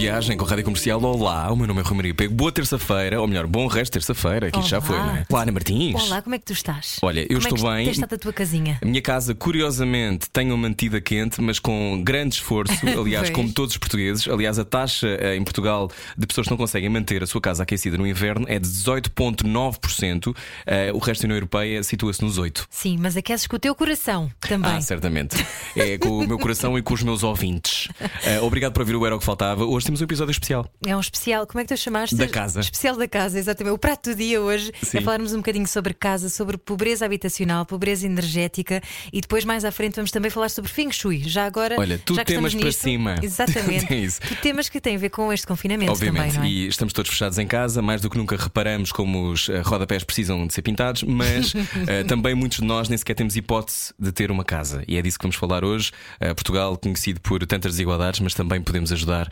Viagem com a Rádio Comercial. Olá, o meu nome é Rui Maria Pego. Boa terça-feira, ou melhor, bom resto de terça-feira. Aqui já foi, não é? Olá, Ana Martins. Olá, como é que tu estás? Olha, eu Como estou é que bem. Tens estado a tua casinha? A minha casa, curiosamente, tenho mantida quente, mas com grande esforço. Aliás, como todos os portugueses. Aliás, a taxa eh, em Portugal de pessoas que não conseguem manter a sua casa aquecida no inverno é de 18,9%. Eh, o resto da União Europeia situa-se nos 8%. Sim, mas aqueces com o teu coração também. Ah, certamente. É com o meu coração e com os meus ouvintes. Eh, obrigado por ouvir o Era o que Faltava. Hoje temos um episódio especial. É um especial, como é que tu chamaste? Da casa. Especial da casa, exatamente. O prato do dia hoje Sim. é falarmos um bocadinho sobre casa, sobre pobreza habitacional, pobreza energética e depois mais à frente vamos também falar sobre Feng Shui. Já agora. Olha, tudo já que temas para nisto- cima. Exatamente. É isso. Tudo temas que têm a ver com este confinamento Obviamente, também, é? e estamos todos fechados em casa, mais do que nunca reparamos como os eh, rodapés precisam de ser pintados, mas eh, também muitos de nós nem sequer temos hipótese de ter uma casa. E é disso que vamos falar hoje. Eh, Portugal, conhecido por tantas desigualdades, mas também podemos ajudar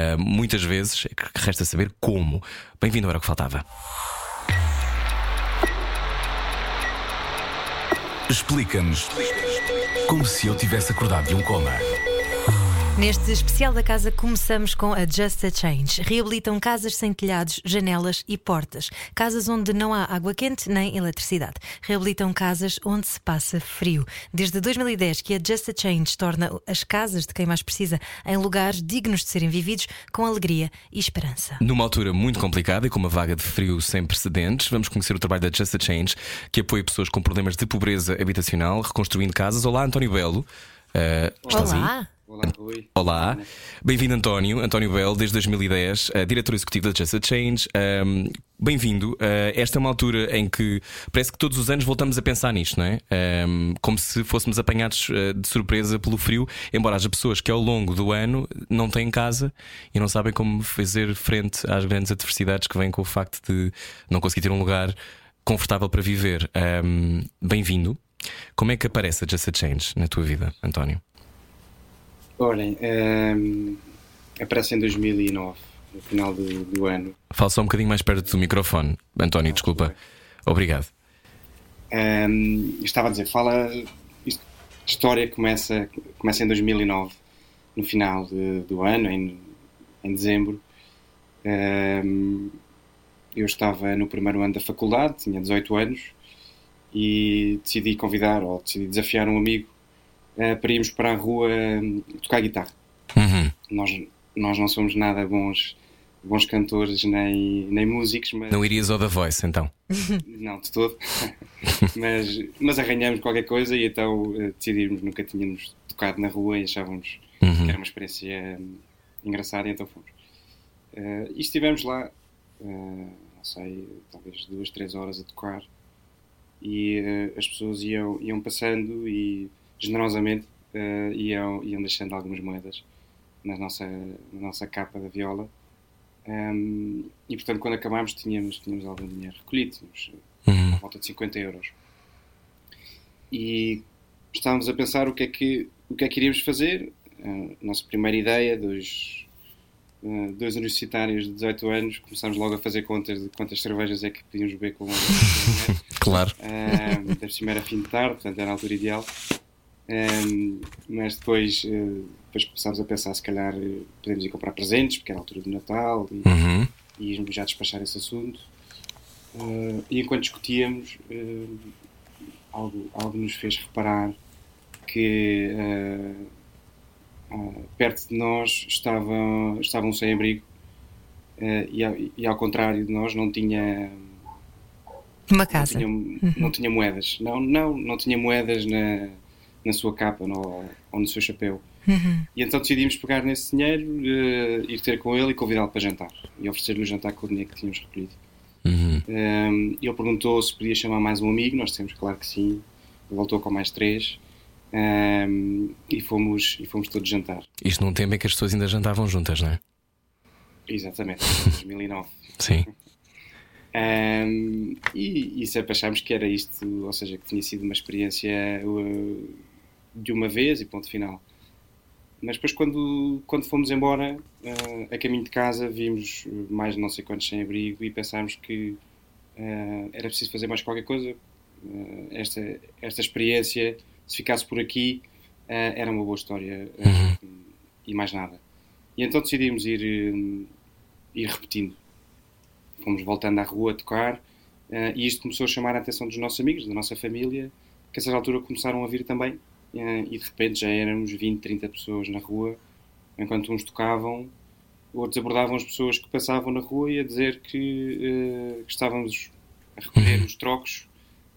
eh, muitas vezes. É Resta saber como. Bem-vindo ao Era o que Faltava. Explica-nos como se eu tivesse acordado de um coma. Neste especial da casa começamos com a Just a Change. Reabilitam casas sem telhados, janelas e portas. Casas onde não há água quente nem eletricidade. Reabilitam casas onde se passa frio. Desde 2010 que a Just a Change torna as casas de quem mais precisa em lugares dignos de serem vividos com alegria e esperança. Numa altura muito complicada e com uma vaga de frio sem precedentes, vamos conhecer o trabalho da Just a Change, que apoia pessoas com problemas de pobreza habitacional, reconstruindo casas. Olá, António Belo. Eh, estás aí? Olá! Rui. Olá, bem-vindo António, António Bell, desde 2010, eh, diretor executivo da Just a Change. Ahm, bem-vindo. Eh, esta é uma altura em que parece que todos os anos voltamos a pensar nisto, não é? Ahm, como se fôssemos apanhados eh, de surpresa pelo frio, embora haja pessoas que ao longo do ano não têm casa e não sabem como fazer frente às grandes adversidades que vêm com o facto de não conseguir ter um lugar confortável para viver. Ahm, bem-vindo. Como é que aparece a Just a Change na tua vida, António? Olhem, ehm, aparece em 2009, no final do, do ano. Fala só um bocadinho mais perto do microfone. António, desculpa. Obrigado. Ehm, estava a dizer, fala. Isto, a história começa, começa em 2009, no final de- do ano, em, em dezembro. Ehm, eu estava no primeiro ano da faculdade, tinha 18 anos, e decidi convidar, ou decidi desafiar um amigo eh, para irmos para a rua hum, tocar guitarra. Uhum. nós, nós não somos nada bons, bons cantores nem, nem músicos, mas Não irias ao The Voice então? não de todo. mas, mas arranhamos qualquer coisa e então eh, decidimos, nunca tínhamos tocado na rua e achávamos Uhum. que era uma experiência hum, engraçada e então fomos. Eh, e estivemos lá, eh, não sei, talvez duas, três horas a tocar e as pessoas iam, iam passando e generosamente eh, iam, iam deixando algumas moedas na nossa, na nossa capa da viola. Hum, e portanto, quando acabámos, tínhamos, tínhamos algum dinheiro recolhido, tínhamos Uhum. à volta de 50 euros. E estávamos a pensar o que é que, o que, é que iríamos fazer. A nossa primeira ideia, dois, eh, dois universitários de 18 anos, começámos logo a fazer contas de quantas cervejas é que podíamos beber com o dinheiro. Claro. Uh, cima era fim de tarde, portanto era a altura ideal. Um, mas depois, eh, depois começámos a pensar se calhar eh, podemos ir comprar presentes, porque era a altura do Natal e, Uhum. e íamos já despachar esse assunto. Uh, e enquanto discutíamos, uh, algo, algo nos fez reparar que uh, uh, perto de nós estavam, estavam sem abrigo uh, e, ao, e ao contrário de nós não tinha Uma casa. não tinha, não tinha moedas. Não, não, não tinha moedas na, na sua capa no, ou no seu chapéu. Uhum. E então decidimos pegar nesse dinheiro, eh, ir ter com ele e convidá-lo para jantar. E oferecer-lhe o jantar com o dinheiro que tínhamos recolhido. Uhum. Um, ele perguntou se podia chamar mais um amigo, nós dissemos claro que sim. Ele voltou com mais três. um, e, fomos, e fomos todos jantar. Isto num tempo em que as pessoas ainda jantavam juntas, não é? Exatamente, em 2009. Sim. Um, e, e sempre achámos que era isto, ou seja, que tinha sido uma experiência uh, de uma vez e ponto final. Mas depois, quando, quando fomos embora, uh, a caminho de casa, vimos mais não sei quantos sem abrigo e pensámos que uh, era preciso fazer mais qualquer coisa. Uh, esta, esta experiência, se ficasse por aqui, era uma boa história Uhum. e mais nada. E então decidimos ir, ir repetindo. Fomos voltando à rua a tocar e isto começou a chamar a atenção dos nossos amigos, da nossa família, que a certa altura começaram a vir também e de repente já éramos 20, 30 pessoas na rua, enquanto uns tocavam, outros abordavam as pessoas que passavam na rua e a dizer que, uh, que estávamos a recolher os trocos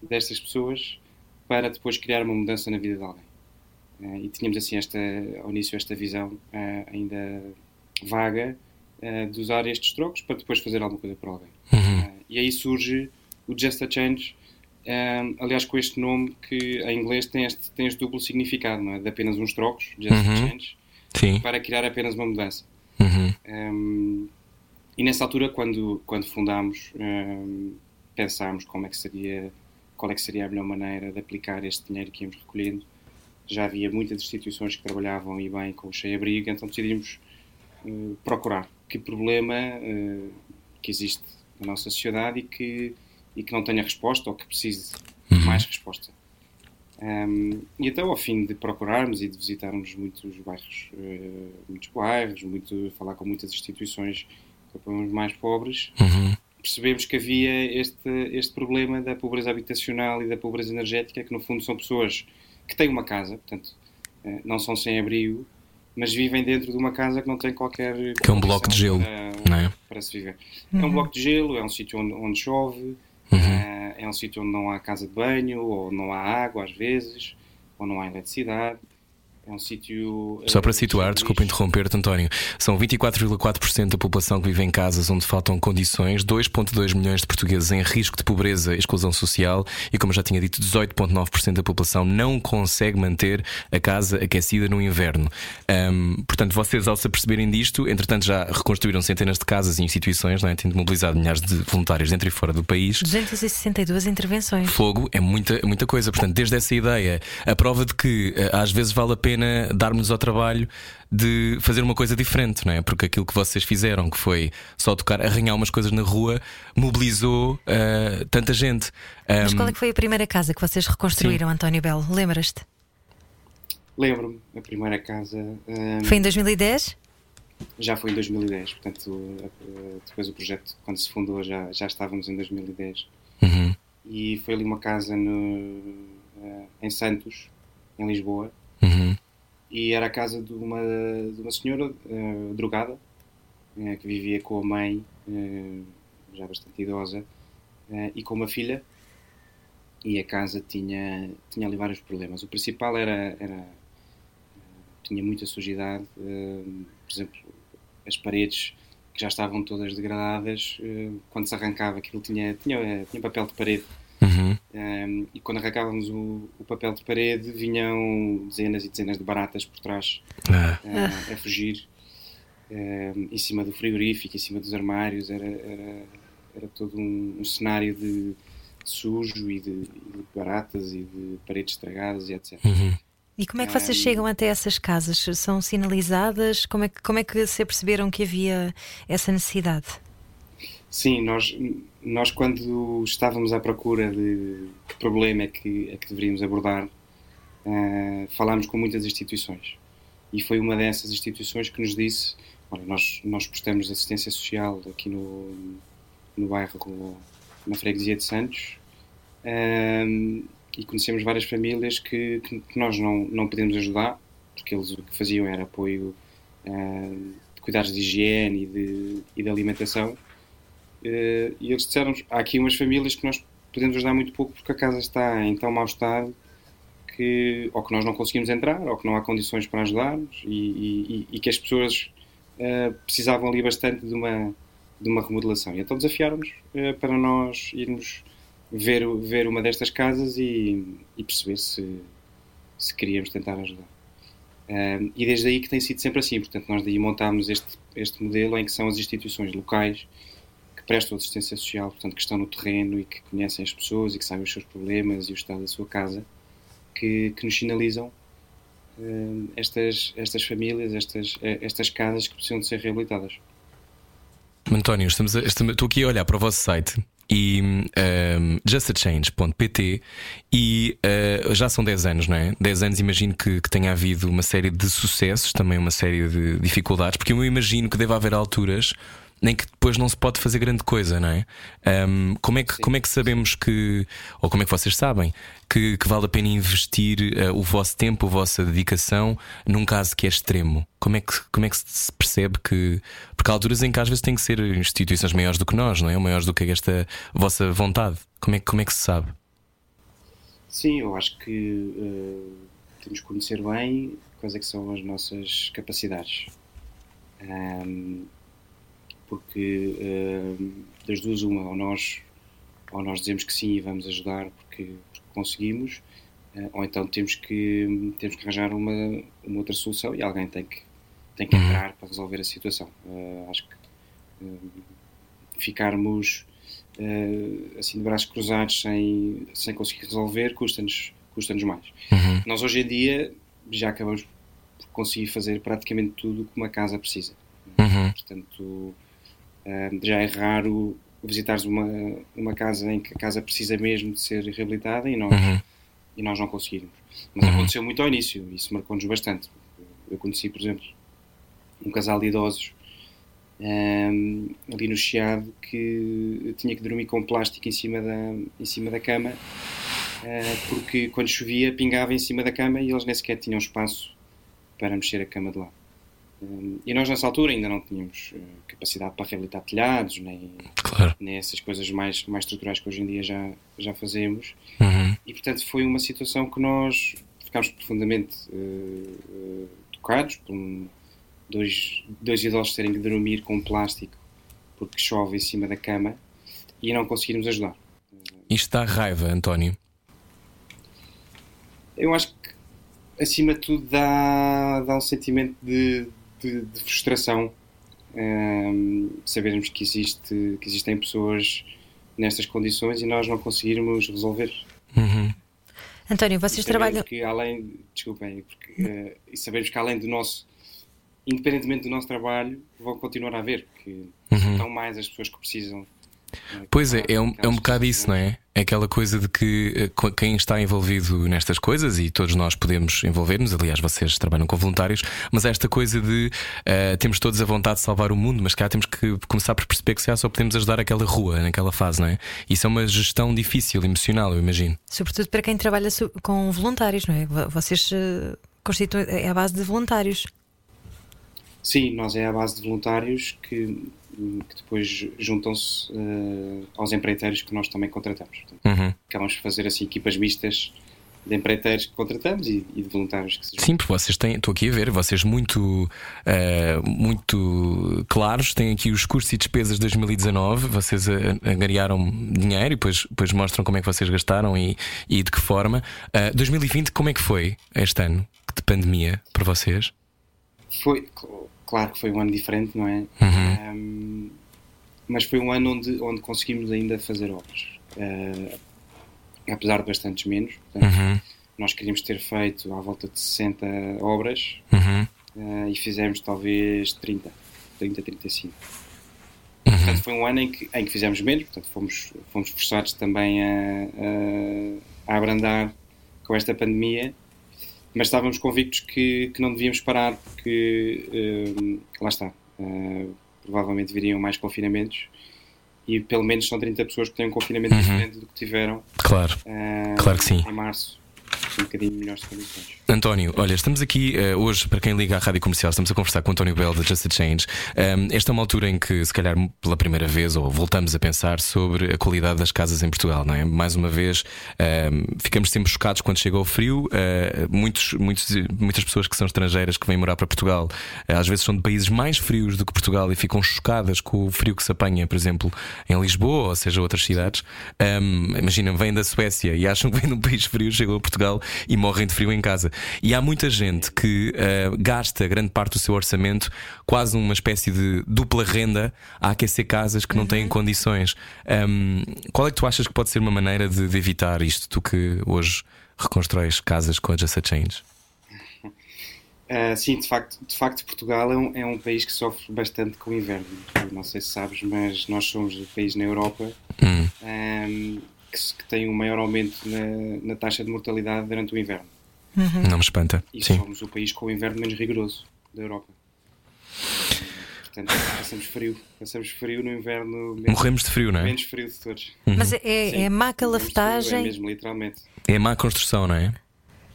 destas pessoas para depois criar uma mudança na vida de alguém. Uh, e tínhamos assim esta, ao início esta visão uh, ainda vaga de usar estes trocos para depois fazer alguma coisa por alguém. Uhum. e aí surge o Just a Change, um, aliás, com este nome que em inglês tem este, tem este duplo significado, não é? De apenas uns trocos, just Uhum. change, Sim. para criar apenas uma mudança. Uhum. Um, e nessa altura, quando, quando fundámos, um, pensámos como é que seria, qual é que seria a melhor maneira de aplicar este dinheiro que íamos recolhendo. Já havia muitas instituições que trabalhavam e bem com o cheio-abrigo, então decidimos uh, procurar que problema uh, que existe na nossa sociedade e que e que não tenha resposta ou que precise de mais resposta. Um, e então, ao fim de procurarmos e de visitarmos muitos bairros, uh, muitos bairros, muito, falar com muitas instituições que apoiam os mais pobres, Uhum. percebemos que havia este, este problema da pobreza habitacional e da pobreza energética, que no fundo são pessoas que têm uma casa, portanto, uh, não são sem abrigo, mas vivem dentro de uma casa que não tem qualquer. Que é um bloco de gelo, para, não é? para se viver. É um bloco de gelo, é um sítio onde, onde chove, Uhum. uh, é um sítio onde não há casa de banho, ou não há água às vezes, ou não há eletricidade. É um sítio. Só para uh, situar, desculpa interromper-te, António, são 24,4% da população que vive em casas onde faltam condições, 2,2 milhões de portugueses em risco de pobreza e exclusão social e, como já tinha dito, 18,9% da população não consegue manter a casa aquecida no inverno. Ahm, portanto, vocês, ao se aperceberem disto, entretanto já reconstruíram centenas de casas e instituições, não é? tendo mobilizado milhares de voluntários dentro e fora do país. 262 intervenções. Fogo é muita, muita coisa. Portanto, desde essa ideia, a prova de que eh, às vezes vale a pena darmos ao trabalho de fazer uma coisa diferente, não é? Porque aquilo que vocês fizeram, que foi só tocar, arranhar umas coisas na rua, mobilizou eh, tanta gente. Mas Ahm, qual é que foi a primeira casa que vocês reconstruíram, António Belo? Lembras-te? Lembro-me, a primeira casa um, Foi em 2010? já foi em 2010, portanto, uh, uh, depois o projeto, quando se fundou, já, já estávamos em 2010. uhum, E foi ali uma casa no, uh, em Santos, em Lisboa, uhum, e era a casa de uma, de uma senhora uh, drogada uh, que vivia com a mãe, uh, já bastante idosa, e com uma filha. E a casa tinha, tinha ali vários problemas. O principal era. era tinha muita sujidade, por exemplo, as paredes que já estavam todas degradadas, quando se arrancava aquilo tinha, tinha, tinha papel de parede. Um, e quando arrancávamos o, o papel de parede, vinham dezenas e dezenas de baratas por trás Ah, uh, a fugir um, em cima do frigorífico, em cima dos armários. Era, era, era todo um, um cenário de, de sujo e de, de baratas e de paredes estragadas e etc. uhum. E como é que vocês Ahm. chegam até essas casas? São sinalizadas? Como é que, como é que se perceberam que havia essa necessidade? Sim, nós, nós quando estávamos à procura de que problema é que, é que deveríamos abordar, uh, falámos com muitas instituições. E foi uma dessas instituições que nos disse: olha, nós, nós prestamos assistência social aqui no, no bairro, na freguesia de Santos, um, e conhecemos várias famílias que, que, que nós não, não podemos ajudar, porque eles o que faziam era apoio uh, de cuidados de higiene e de, e de alimentação. Uh, e eles disseram há aqui umas famílias que nós podemos ajudar muito pouco porque a casa está em tão mau estado que ou que nós não conseguimos entrar ou que não há condições para ajudar-nos e, e, e, que as pessoas uh, precisavam ali bastante de uma, de uma remodelação. E então desafiaram-nos uh, para nós irmos ver, ver uma destas casas e, e perceber se, se queríamos tentar ajudar. Um, e desde aí que tem sido sempre assim, portanto nós daí montámos este, este modelo em que são as instituições locais prestam assistência social, portanto, que estão no terreno e que conhecem as pessoas e que sabem os seus problemas e o estado da sua casa, que, que nos sinalizam uh, estas, estas famílias, estas, estas casas que precisam de ser reabilitadas. António, estamos a, estamos, estou aqui a olhar para o vosso site e um, justachange.pt e uh, já são 10 anos, não é? 10 anos imagino que, que, tenha havido uma série de sucessos, também uma série de dificuldades, porque eu imagino que deve haver alturas nem que depois não se pode fazer grande coisa, não é? Um, como, é que, como é que sabemos que, ou como é que vocês sabem, que, que vale a pena investir uh, o vosso tempo, a vossa dedicação num caso que é extremo? Como é que, como é que se percebe que. Porque há alturas em que às vezes tem que ser instituições maiores do que nós, não é? Ou maiores do que esta vossa vontade. Como é, como é que se sabe? Sim, eu acho que uh, temos que conhecer bem quais é que são as nossas capacidades. Um, porque uh, das duas uma, ou nós, ou nós dizemos que sim e vamos ajudar porque, porque conseguimos, uh, ou então temos que, temos que arranjar uma, uma outra solução e alguém tem que, tem que uhum. entrar para resolver a situação. Uh, acho que ficarmos assim de braços cruzados sem, sem conseguir resolver custa-nos custa mais. Uhum. Nós hoje em dia já acabamos por conseguir fazer praticamente tudo que uma casa precisa. Uhum. Portanto, já é raro visitares uma, uma casa em que a casa precisa mesmo de ser reabilitada e nós, uhum. e nós não conseguimos. Mas uhum. aconteceu muito ao início e isso marcou-nos bastante. Eu conheci, por exemplo, um casal de idosos um, ali no Chiado que tinha que dormir com plástico em cima da, em cima da cama uh, porque quando chovia pingava em cima da cama e eles nem sequer tinham espaço para mexer a cama de lado e nós nessa altura ainda não tínhamos uh, capacidade para reabilitar telhados, nem, claro. nem essas coisas mais, mais estruturais que hoje em dia já, já fazemos. Uhum. E portanto foi uma situação que nós ficámos profundamente uh, tocados por um, dois, dois idosos terem que dormir com plástico porque chove em cima da cama e não conseguirmos ajudar. Isto dá raiva, António? Eu acho que acima de tudo dá, dá um sentimento de de, de frustração um, ehm, sabermos que, existe, que existem pessoas nestas condições e nós não conseguirmos resolver. Uhum. António, vocês trabalham. Que além, desculpem, porque, uh, e sabemos que além do nosso, independentemente do nosso trabalho, vão continuar a haver, porque uhum. estão mais as pessoas que precisam Pois é, é um, é um bocado isso, não é? É aquela coisa de que eh, quem está envolvido nestas coisas, e todos nós podemos envolver-nos, aliás, vocês trabalham com voluntários, mas é esta coisa de uh, temos todos a vontade de salvar o mundo, mas cá temos que começar por perceber que se só podemos ajudar aquela rua naquela fase, não é? Isso é uma gestão difícil, emocional, eu imagino. Sobretudo para quem trabalha com voluntários, não é? Vocês uh, constituem é a base de voluntários. Sim, nós é a base de voluntários que que depois juntam-se uh, aos empreiteiros que nós também contratamos. Portanto, uhum. Acabamos de fazer assim equipas mistas de empreiteiros que contratamos e, e de voluntários que se Sim, porque vocês têm, estou aqui a ver, vocês muito, uh, muito claros, têm aqui os custos e despesas de 2019, vocês angariaram dinheiro e depois, depois mostram como é que vocês gastaram e, e de que forma. Uh, eh, 2020, como é que foi este ano de pandemia para vocês? Foi, Claro que foi um ano diferente, não é? Uhum. Um, mas foi um ano onde, onde conseguimos ainda fazer obras. Uh, apesar de bastantes menos. Portanto, uhum. Nós queríamos ter feito à volta de 60 obras uhum. uh, e fizemos talvez 30, 30, 35. Uhum. Portanto, foi um ano em que, em que fizemos menos, portanto, fomos, fomos forçados também a, a, a abrandar com esta pandemia mas estávamos convictos que, que não devíamos parar porque uh, lá está uh, provavelmente viriam mais confinamentos e pelo menos são 30 pessoas que têm um confinamento uhum. diferente do que tiveram claro, uh, claro que sim. em março um bocadinho melhores condições. António, olha, estamos aqui uh, hoje, para quem liga à rádio comercial, estamos a conversar com António Bell da Just a Change. Um, esta é uma altura em que, se calhar, pela primeira vez, ou voltamos a pensar sobre a qualidade das casas em Portugal, não é? Mais uma vez, um, ficamos sempre chocados quando chega o frio. Uh, muitos, muitos, muitas pessoas que são estrangeiras que vêm morar para Portugal, uh, às vezes são de países mais frios do que Portugal e ficam chocadas com o frio que se apanha, por exemplo, em Lisboa, ou seja, outras cidades. Um, imagina, vêm da Suécia e acham que vêm de um país frio, chegam a Portugal e morrem de frio em casa. E há muita gente que uh, gasta grande parte do seu orçamento, quase uma espécie de dupla renda, a aquecer casas que não têm condições. Um, qual é que tu achas que pode ser uma maneira de, de evitar isto? Tu que hoje reconstróis casas com a Just a Change? Uh, sim, de facto, de facto Portugal é um, é um, país que sofre bastante com o inverno. Não sei se sabes, mas nós somos o país na Europa hum. um, que, que, tem um maior aumento na, na, taxa de mortalidade durante o inverno. Uhum. Não me espanta. E sim. somos o país com o inverno menos rigoroso da Europa. Portanto, passamos frio. Passamos frio no inverno. Menos, Morremos de frio, não é? Menos frio de todos. Uhum. Mas é, é má calafetagem. É mesmo, literalmente. É má construção, não é?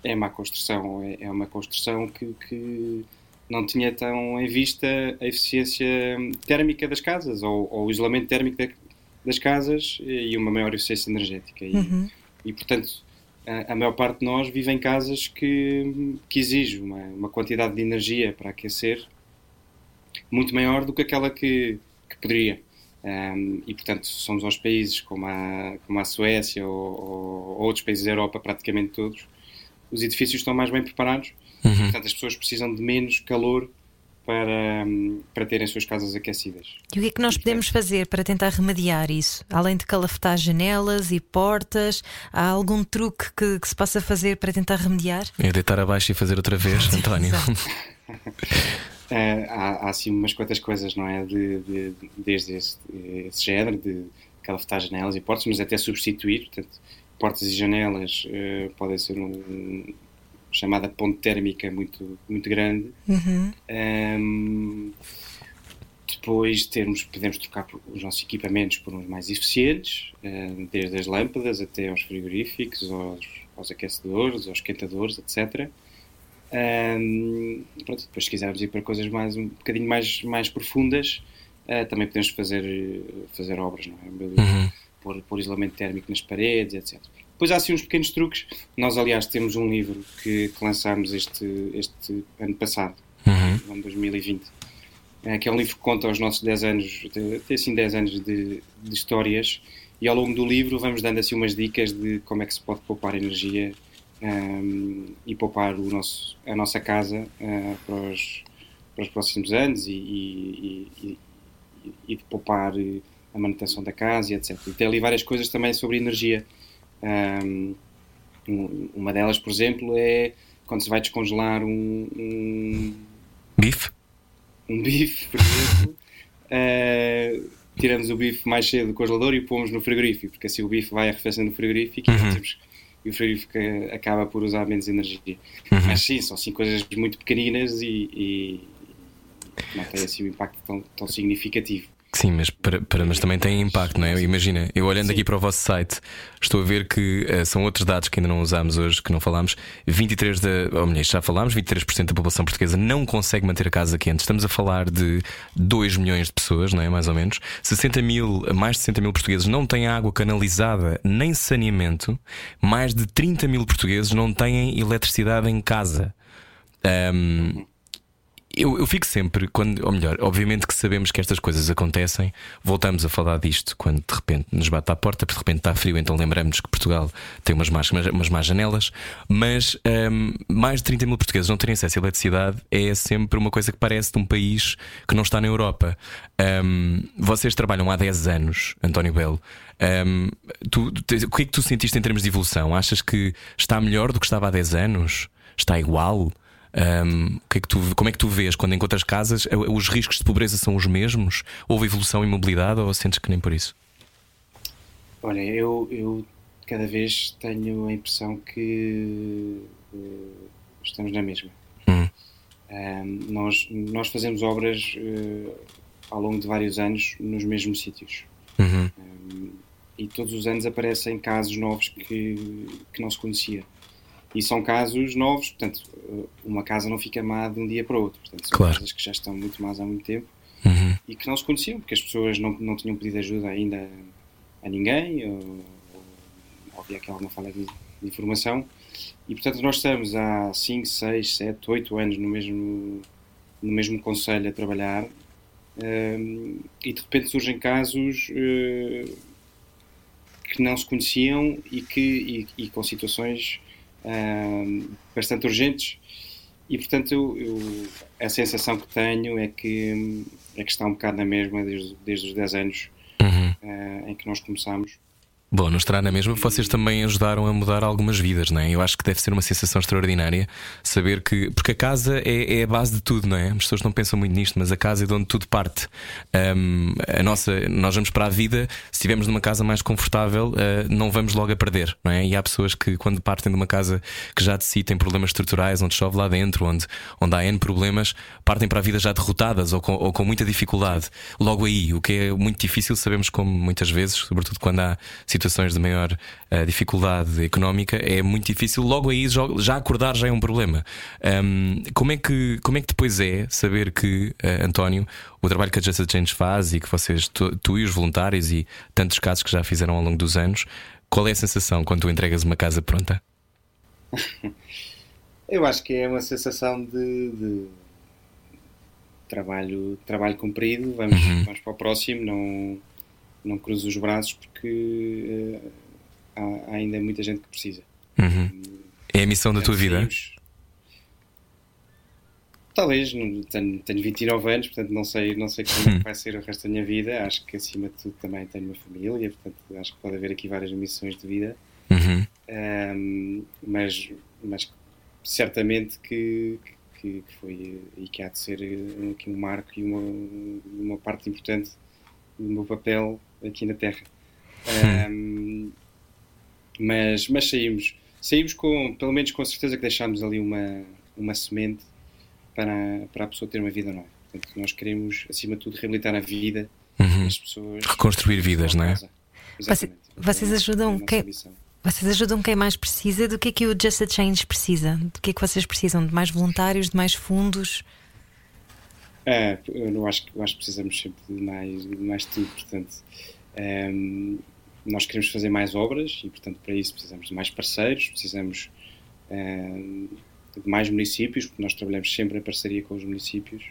é má construção, é, é uma construção que, que, não tinha tão em vista a eficiência térmica das casas ou, ou o isolamento térmico das casas e uma maior eficiência energética. E, uhum. e portanto, a, a, maior parte de nós vive em casas que, que exige uma, uma quantidade de energia para aquecer muito maior do que aquela que, que poderia. Um, e portanto somos aos países como a, como a Suécia ou, ou, outros países da Europa, praticamente todos, os edifícios estão mais bem preparados, uhum. portanto as pessoas precisam de menos calor para, hum, para terem as suas casas aquecidas. E o que é que nós podemos fazer para tentar remediar isso? Além de calafetar janelas e portas, há algum truque que, que se possa fazer para tentar remediar? É deitar abaixo e fazer outra vez, António. Uh, há, há assim umas quantas coisas, não é? De, de, desde esse, esse género, de calafetar janelas e portas, mas até substituir, portanto, portas e janelas uh, podem ser um, um, chamada ponte térmica muito, muito grande. Uhum. Um, depois termos, podemos trocar os nossos equipamentos por uns mais eficientes, desde as lâmpadas até aos frigoríficos, aos, aos aquecedores, aos esquentadores, etc. Um, pronto, depois se quisermos ir para coisas mais, um bocadinho mais, mais profundas, uh, também podemos fazer, fazer obras, não é? Uhum pôr, pôr isolamento térmico nas paredes, etc. Depois há assim uns pequenos truques. Nós, aliás, temos um livro que, que lançámos este, este ano passado, uhum. no ano 2020, é, que é um livro que conta os nossos 10 anos, tem assim 10 anos de, de, histórias, e ao longo do livro vamos dando assim umas dicas de como é que se pode poupar energia um, e poupar o nosso, a nossa casa uh, para, os, para os próximos anos e, e, e, e de poupar a manutenção da casa e etc. E tem ali várias coisas também sobre energia. Um, uma delas, por exemplo, é quando se vai descongelar um, um bife. Um bife, por exemplo, uh, tiramos o bife mais cedo do congelador e o pomos no frigorífico, porque assim o bife vai arrefecendo no frigorífico uhum. e, e, o frigorífico acaba por usar menos energia. Uhum. Mas sim, são assim coisas muito pequeninas e, e não tem assim um impacto tão, tão significativo. Sim, mas, para, para, mas também tem impacto, não é? Imagina, eu olhando Sim. aqui para o vosso site, estou a ver que uh, são outros dados que ainda não usámos hoje, que não falámos. 23 da, ou melhor, já falámos, 23% da população portuguesa não consegue manter a casa quente. Estamos a falar de 2 milhões de pessoas, não é? Mais ou menos. 60 mil, mais de 60 mil portugueses não têm água canalizada nem saneamento. Mais de 30 mil portugueses não têm eletricidade em casa. Um, eu, eu, fico sempre, quando, ou melhor, obviamente que sabemos que estas coisas acontecem, voltamos a falar disto quando de repente nos bate à porta, porque de repente está frio, então lembramos que Portugal tem umas más, umas más janelas, mas um, mais de 30 mil portugueses não terem acesso à eletricidade é sempre uma coisa que parece de um país que não está na Europa. Um, vocês trabalham há 10 anos, António Belo. Um, tu, o que é que tu sentiste em termos de evolução? Achas que está melhor do que estava há 10 anos? Está igual? Um, que é que tu, como é que tu vês quando encontras casas? É, os riscos de pobreza são os mesmos? Houve evolução em mobilidade ou sentes que nem por isso? Olha, eu, eu cada vez tenho a impressão que uh, estamos na mesma. Hum. Um, nós, nós fazemos obras uh, ao longo de vários anos nos mesmos sítios. Uhum. Um, e todos os anos aparecem casos novos que, que não se conhecia. E são casos novos, portanto, uma casa não fica má de um dia para o outro. Portanto, são claro. casas que já estão muito más há muito tempo uhum. e que não se conheciam, porque as pessoas não, não tinham pedido ajuda ainda a ninguém, ou, ou havia aqui alguma falha de, de, informação. E, portanto, nós estamos há 5, 6, 7, 8 anos no mesmo, no mesmo conselho a trabalhar um, e, de repente, surgem casos. Uh, que não se conheciam e, que, e, e com situações uh, bastante urgentes e portanto eu, eu, a sensação que tenho é que, é que está um bocado na mesma desde, desde os 10 anos uhum. uh, em que nós começámos. Bom, não estará na mesma, vocês também ajudaram a mudar algumas vidas, não é? Eu acho que deve ser uma sensação extraordinária saber que. Porque a casa é, é a base de tudo, não é? As pessoas não pensam muito nisto, mas a casa é de onde tudo parte. Um, a nossa, nós vamos para a vida, se estivermos numa casa mais confortável, uh, não vamos logo a perder, não é? E há pessoas que, quando partem de uma casa que já de si tem problemas estruturais, onde chove lá dentro, onde, onde há N problemas, partem para a vida já derrotadas ou com, ou com muita dificuldade. Logo aí, o que é muito difícil, sabemos como muitas vezes, sobretudo quando há situações de maior uh, dificuldade económica, é muito difícil. Logo aí já acordar já é um problema. Um, como, é que, como é que depois é saber que, uh, António, o trabalho que a Just a Change faz e que vocês, tu, tu, e os voluntários e tantos casos que já fizeram ao longo dos anos, qual é a sensação quando tu entregas uma casa pronta? Eu acho que é uma sensação de, de trabalho, trabalho cumprido. Vamos, uhum. vamos para o próximo. Não, não cruzo os braços porque uh, há, há, ainda muita gente que precisa. Uhum. É a missão da tua vida? Talvez, tenho, tenho 29 anos, portanto não sei, não sei como é vai ser o resto da minha vida. Acho que acima de tudo também tenho uma família, portanto acho que pode haver aqui várias missões de vida. Uhum. Um, mas, mas certamente que, que, que, foi e que há de ser aqui um marco e uma, uma parte importante do meu papel aqui na Terra. Um, mas, mas saímos, saímos com, pelo menos com certeza que deixámos ali uma, uma semente para, para a pessoa ter uma vida nova. Portanto, nós queremos, acima de tudo, reabilitar a vida uhum. das pessoas. Reconstruir vidas, não é? Você, vocês ajudam é quem, vocês ajudam quem mais precisa. Do que é que o Just a Change precisa? Do que é que vocês precisam? De mais voluntários, de mais fundos? É, eu acho, eu acho que precisamos sempre de mais, de mais tudo, portanto, um, ehm, nós queremos fazer mais obras e, portanto, para isso precisamos de mais parceiros, precisamos um, ehm, de mais municípios, porque nós trabalhamos sempre em parceria com os municípios.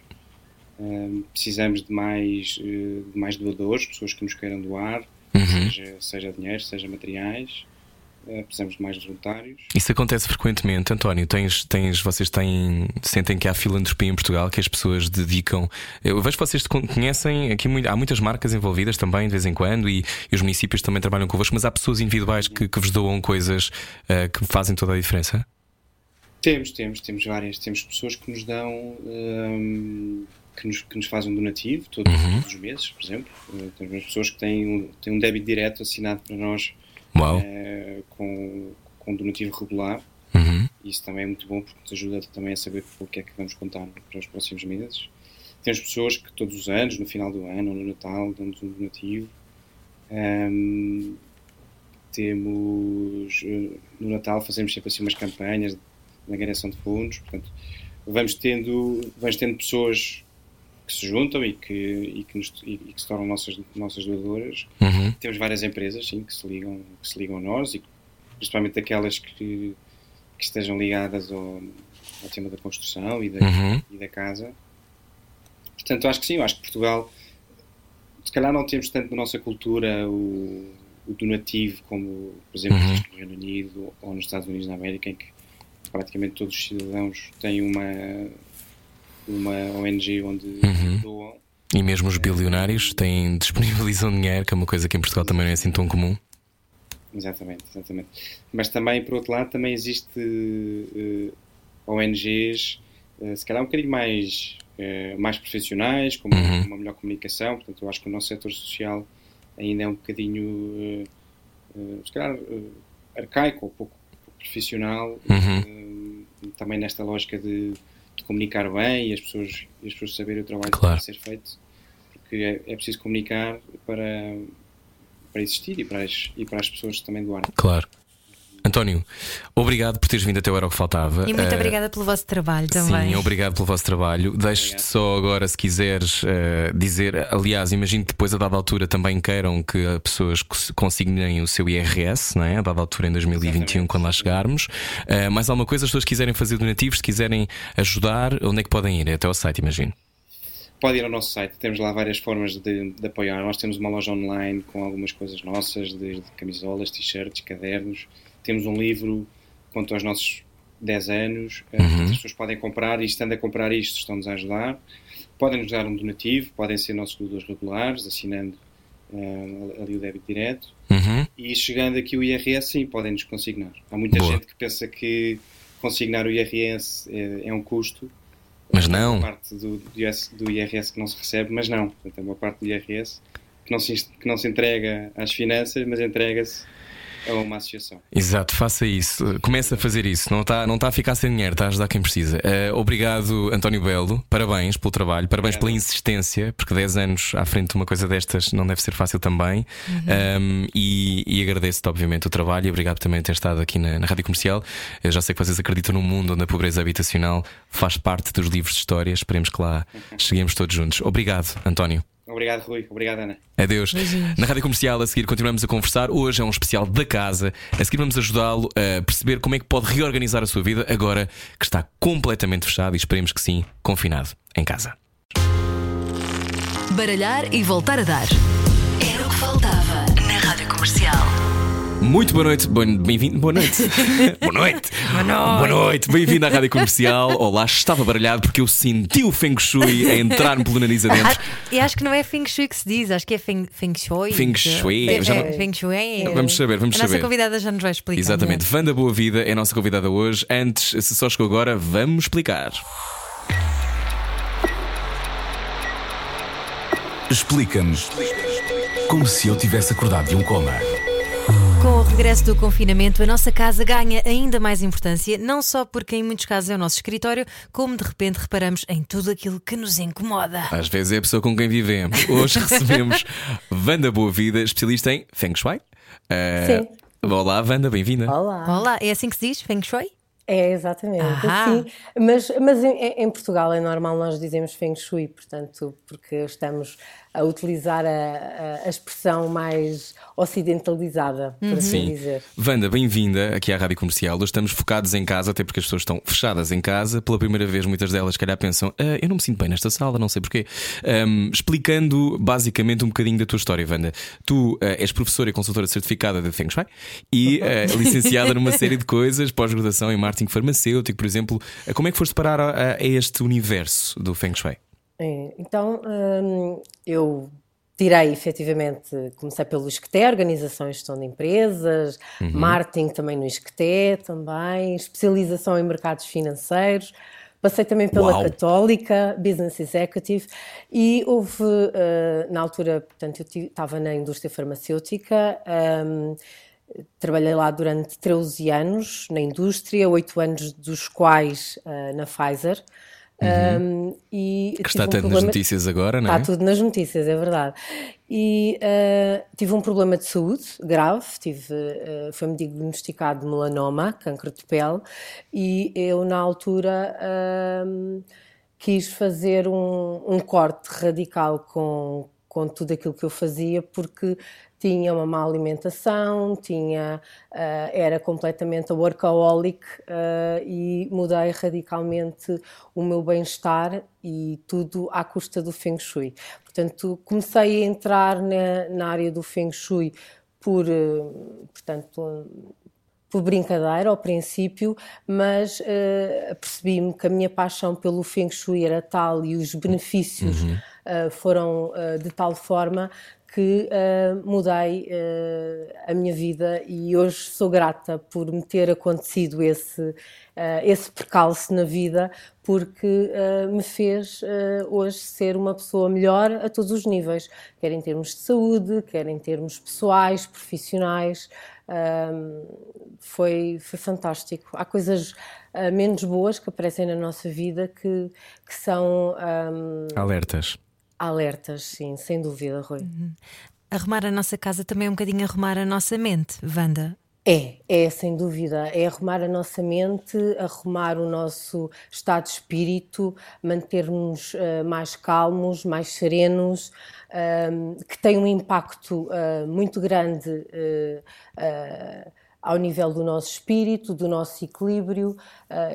Um, ehm, precisamos de mais, eh, de mais doadores, pessoas que nos queiram doar, uhum. seja, seja dinheiro, seja materiais. Eh, precisamos de mais voluntários. Isso acontece frequentemente, António. Tens, tens, vocês têm, sentem que há filantropia em Portugal, que as pessoas dedicam. Eu vejo que vocês conhecem, aqui há muitas marcas envolvidas também, de vez em quando, e, e os municípios também trabalham convosco, mas há pessoas individuais que, que vos doam coisas uh, que fazem toda a diferença? Temos, temos, temos várias. Temos pessoas que nos dão. Um, que nos, que nos fazem um donativo todos, uhum. todos os meses, por exemplo. Uh, temos pessoas que têm um, têm um débito direto assinado para nós uh, com, com donativo regular. Uhum. Isso também é muito bom porque nos ajuda também a saber o que é que vamos contar para os próximos meses. Temos pessoas que todos os anos, no final do ano ou no Natal, dão-nos um donativo. Um, temos eh, no Natal fazemos sempre assim umas campanhas de angariação de fundos, portanto vamos tendo, vamos tendo pessoas que se juntam e que, e que, nos, e que se tornam nossas, nossas doadoras. Uhum. Temos várias empresas sim, que, se ligam, que se ligam a nós, e principalmente aquelas que, que estejam ligadas ao, ao tema da construção e da, uhum. e da casa. Portanto, acho que sim, acho que Portugal, se calhar não temos tanto na nossa cultura o, o donativo como, por exemplo, uhum. no Reino Unido ou nos Estados Unidos da América, em que praticamente todos os cidadãos têm uma uma ONG onde uhum. doam. E mesmo os bilionários têm, disponibilizam dinheiro, que é uma coisa que em Portugal também não é assim tão comum. Exatamente, exatamente. Mas também, por outro lado, também existe uh, eh, ONGs, uh, eh, se calhar um bocadinho mais, uh, mais profissionais, com uhum. uma melhor comunicação. Portanto, eu acho que o nosso setor social ainda é um bocadinho, se calhar, arcaico ou pouco, pouco profissional. Uhum. também nesta lógica de comunicar bem e as pessoas, as pessoas saberem o trabalho claro. que tem a ser feito, porque é, é preciso comunicar para, para existir e para, as, e para as pessoas também doarem. Claro. António, obrigado por teres vindo até o Era o que Faltava. E muito uh, obrigada pelo vosso trabalho também. Sim, obrigado pelo vosso trabalho. Deixo-te só agora, se quiseres, uh, dizer. Aliás, imagino que depois, a dada altura, também queiram que as pessoas consignem o seu IRS, não é? A dada altura, em 2021, Exatamente. quando lá chegarmos. Uh, mais alguma coisa, as pessoas quiserem fazer donativos, se quiserem ajudar, onde é que podem ir? É até ao site, imagino pode ir ao nosso site, temos lá várias formas de, de, apoiar. Nós temos uma loja online com algumas coisas nossas, desde camisolas, t-shirts, cadernos, temos um livro quanto aos nossos 10 anos. Uh, Uhum. As pessoas podem comprar e, estando a comprar isto, estão-nos a ajudar. Podem nos dar um donativo, podem ser nossos doadores regulares, assinando uh, ali o débito direto. Uhum. E chegando aqui o IRS, sim, podem nos consignar. Há muita Boa. gente que pensa que consignar o IRS é, é um custo. Mas não. Uma parte do, do IRS que não se recebe, mas não. Portanto, é uma parte do IRS que não se, que não se entrega às finanças, mas entrega-se a uma associação. Exato, faça isso. Comece a fazer isso. Não está não tá a ficar sem dinheiro, está a ajudar quem precisa. Eh, obrigado, António Belo. Parabéns pelo trabalho, parabéns Obrigado. pela insistência, porque 10 anos à frente de uma coisa destas não deve ser fácil também. Um, e, e agradeço-te, obviamente, o trabalho e obrigado também por ter estado aqui na, na Rádio Comercial. Eu já sei que vocês acreditam num mundo onde a pobreza habitacional faz parte dos livros de história. Esperemos que lá cheguemos todos juntos. Obrigado, António. Obrigado, Rui. Obrigado, Ana. Adeus. Na Rádio Comercial, a seguir, continuamos a conversar. Hoje é um especial da casa. A seguir, vamos ajudá-lo a perceber como é que pode reorganizar a sua vida agora que está completamente fechado e esperemos que sim, confinado em casa. Baralhar e voltar a dar. Era o que faltava na Rádio Comercial. Muito boa noite, bom- bem-vindo. Boa noite. boa noite. Boa noite. Bem-vindo à Rádio Comercial. Olá, estava baralhado porque eu senti o Feng Shui a entrar-me pelo nariz adentro. Ah, e acho que não é Feng Shui que se diz, acho que é Feng, feng Shui. Feng Shui, É, já é, não- Feng Shui. é- Vamos saber, vamos a nossa saber. convidada já nos vai explicar. Exatamente. Wanda Boa Vida é a nossa convidada hoje. Antes, se só chegou agora, vamos explicar. Explica-nos como se eu tivesse acordado de um coma. Com o regresso do confinamento, a nossa casa ganha ainda mais importância, não só porque em muitos casos é o nosso escritório, como de repente reparamos em tudo aquilo que nos incomoda. Às vezes é a pessoa com quem vivemos. Hoje recebemos Wanda Boa Vida, especialista em Feng Shui. Eh, Sim. Olá, Wanda, bem-vinda. Olá. Olá, é assim que se diz? Feng Shui? É, exatamente. Ahá. Sim, mas, mas em, em Portugal é normal nós dizemos Feng Shui, portanto, porque estamos a utilizar a, a- expressão mais ocidentalizada, por assim Sim. dizer. Wanda, bem-vinda aqui à Rádio Comercial. Hoje estamos focados em casa, até porque as pessoas estão fechadas em casa. Pela primeira vez, muitas delas, se calhar, pensam: "Ah, eu não me sinto bem nesta sala, não sei porquê. Ahm, explicando basicamente um bocadinho da tua história, Wanda. Tu ah, és professora e consultora certificada de Feng Shui e ah, licenciada numa série de coisas, pós-graduação em marketing farmacêutico, por exemplo. Ah, Como é que foste parar a- a este universo do Feng Shui? É, então, hum, eu tirei efetivamente, comecei pelo ISCTE, Organização e Gestão de Empresas, marketing também no ISCTE, também, especialização em mercados financeiros. Passei também pela Uau. Católica, Business Executive, e houve, eh, na altura, portanto, eu estava na indústria farmacêutica, hum, Trabalhei lá durante 13 anos na indústria, 8 anos dos quais na Pfizer. Um, e Que está um tanto nas problema- notícias agora, não é? Está tudo nas notícias, é verdade. E eh, tive um problema de saúde grave, tive, eh, foi-me diagnosticado melanoma, câncer de pele, e eu na altura ahm, quis fazer um, um corte radical com, com tudo aquilo que eu fazia, porque tinha uma má alimentação, tinha, ah, era completamente workaholic ah, e mudei radicalmente o meu bem-estar e tudo à custa do Feng Shui. Portanto, comecei a entrar na, na área do Feng Shui por, eh, portanto, por brincadeira ao princípio, mas eh, percebi-me que a minha paixão pelo Feng Shui era tal e os benefícios eh, foram eh, de tal forma que eh, mudei eh, a minha vida e hoje sou grata por me ter acontecido esse, eh, esse percalço na vida, porque me fez hoje ser uma pessoa melhor a todos os níveis, quer em termos de saúde, quer em termos pessoais, profissionais. Foi, foi fantástico. Há coisas menos boas que aparecem na nossa vida que, que são ahm, Alertas. Alertas, sim, sem dúvida, Rui. Arrumar a nossa casa também é um bocadinho arrumar a nossa mente, Wanda. É, é sem dúvida. É arrumar a nossa mente, arrumar o nosso estado de espírito, manter-nos ah, mais calmos, mais serenos, ahm, que tem um impacto ah, muito grande ah, ao nível do nosso espírito, do nosso equilíbrio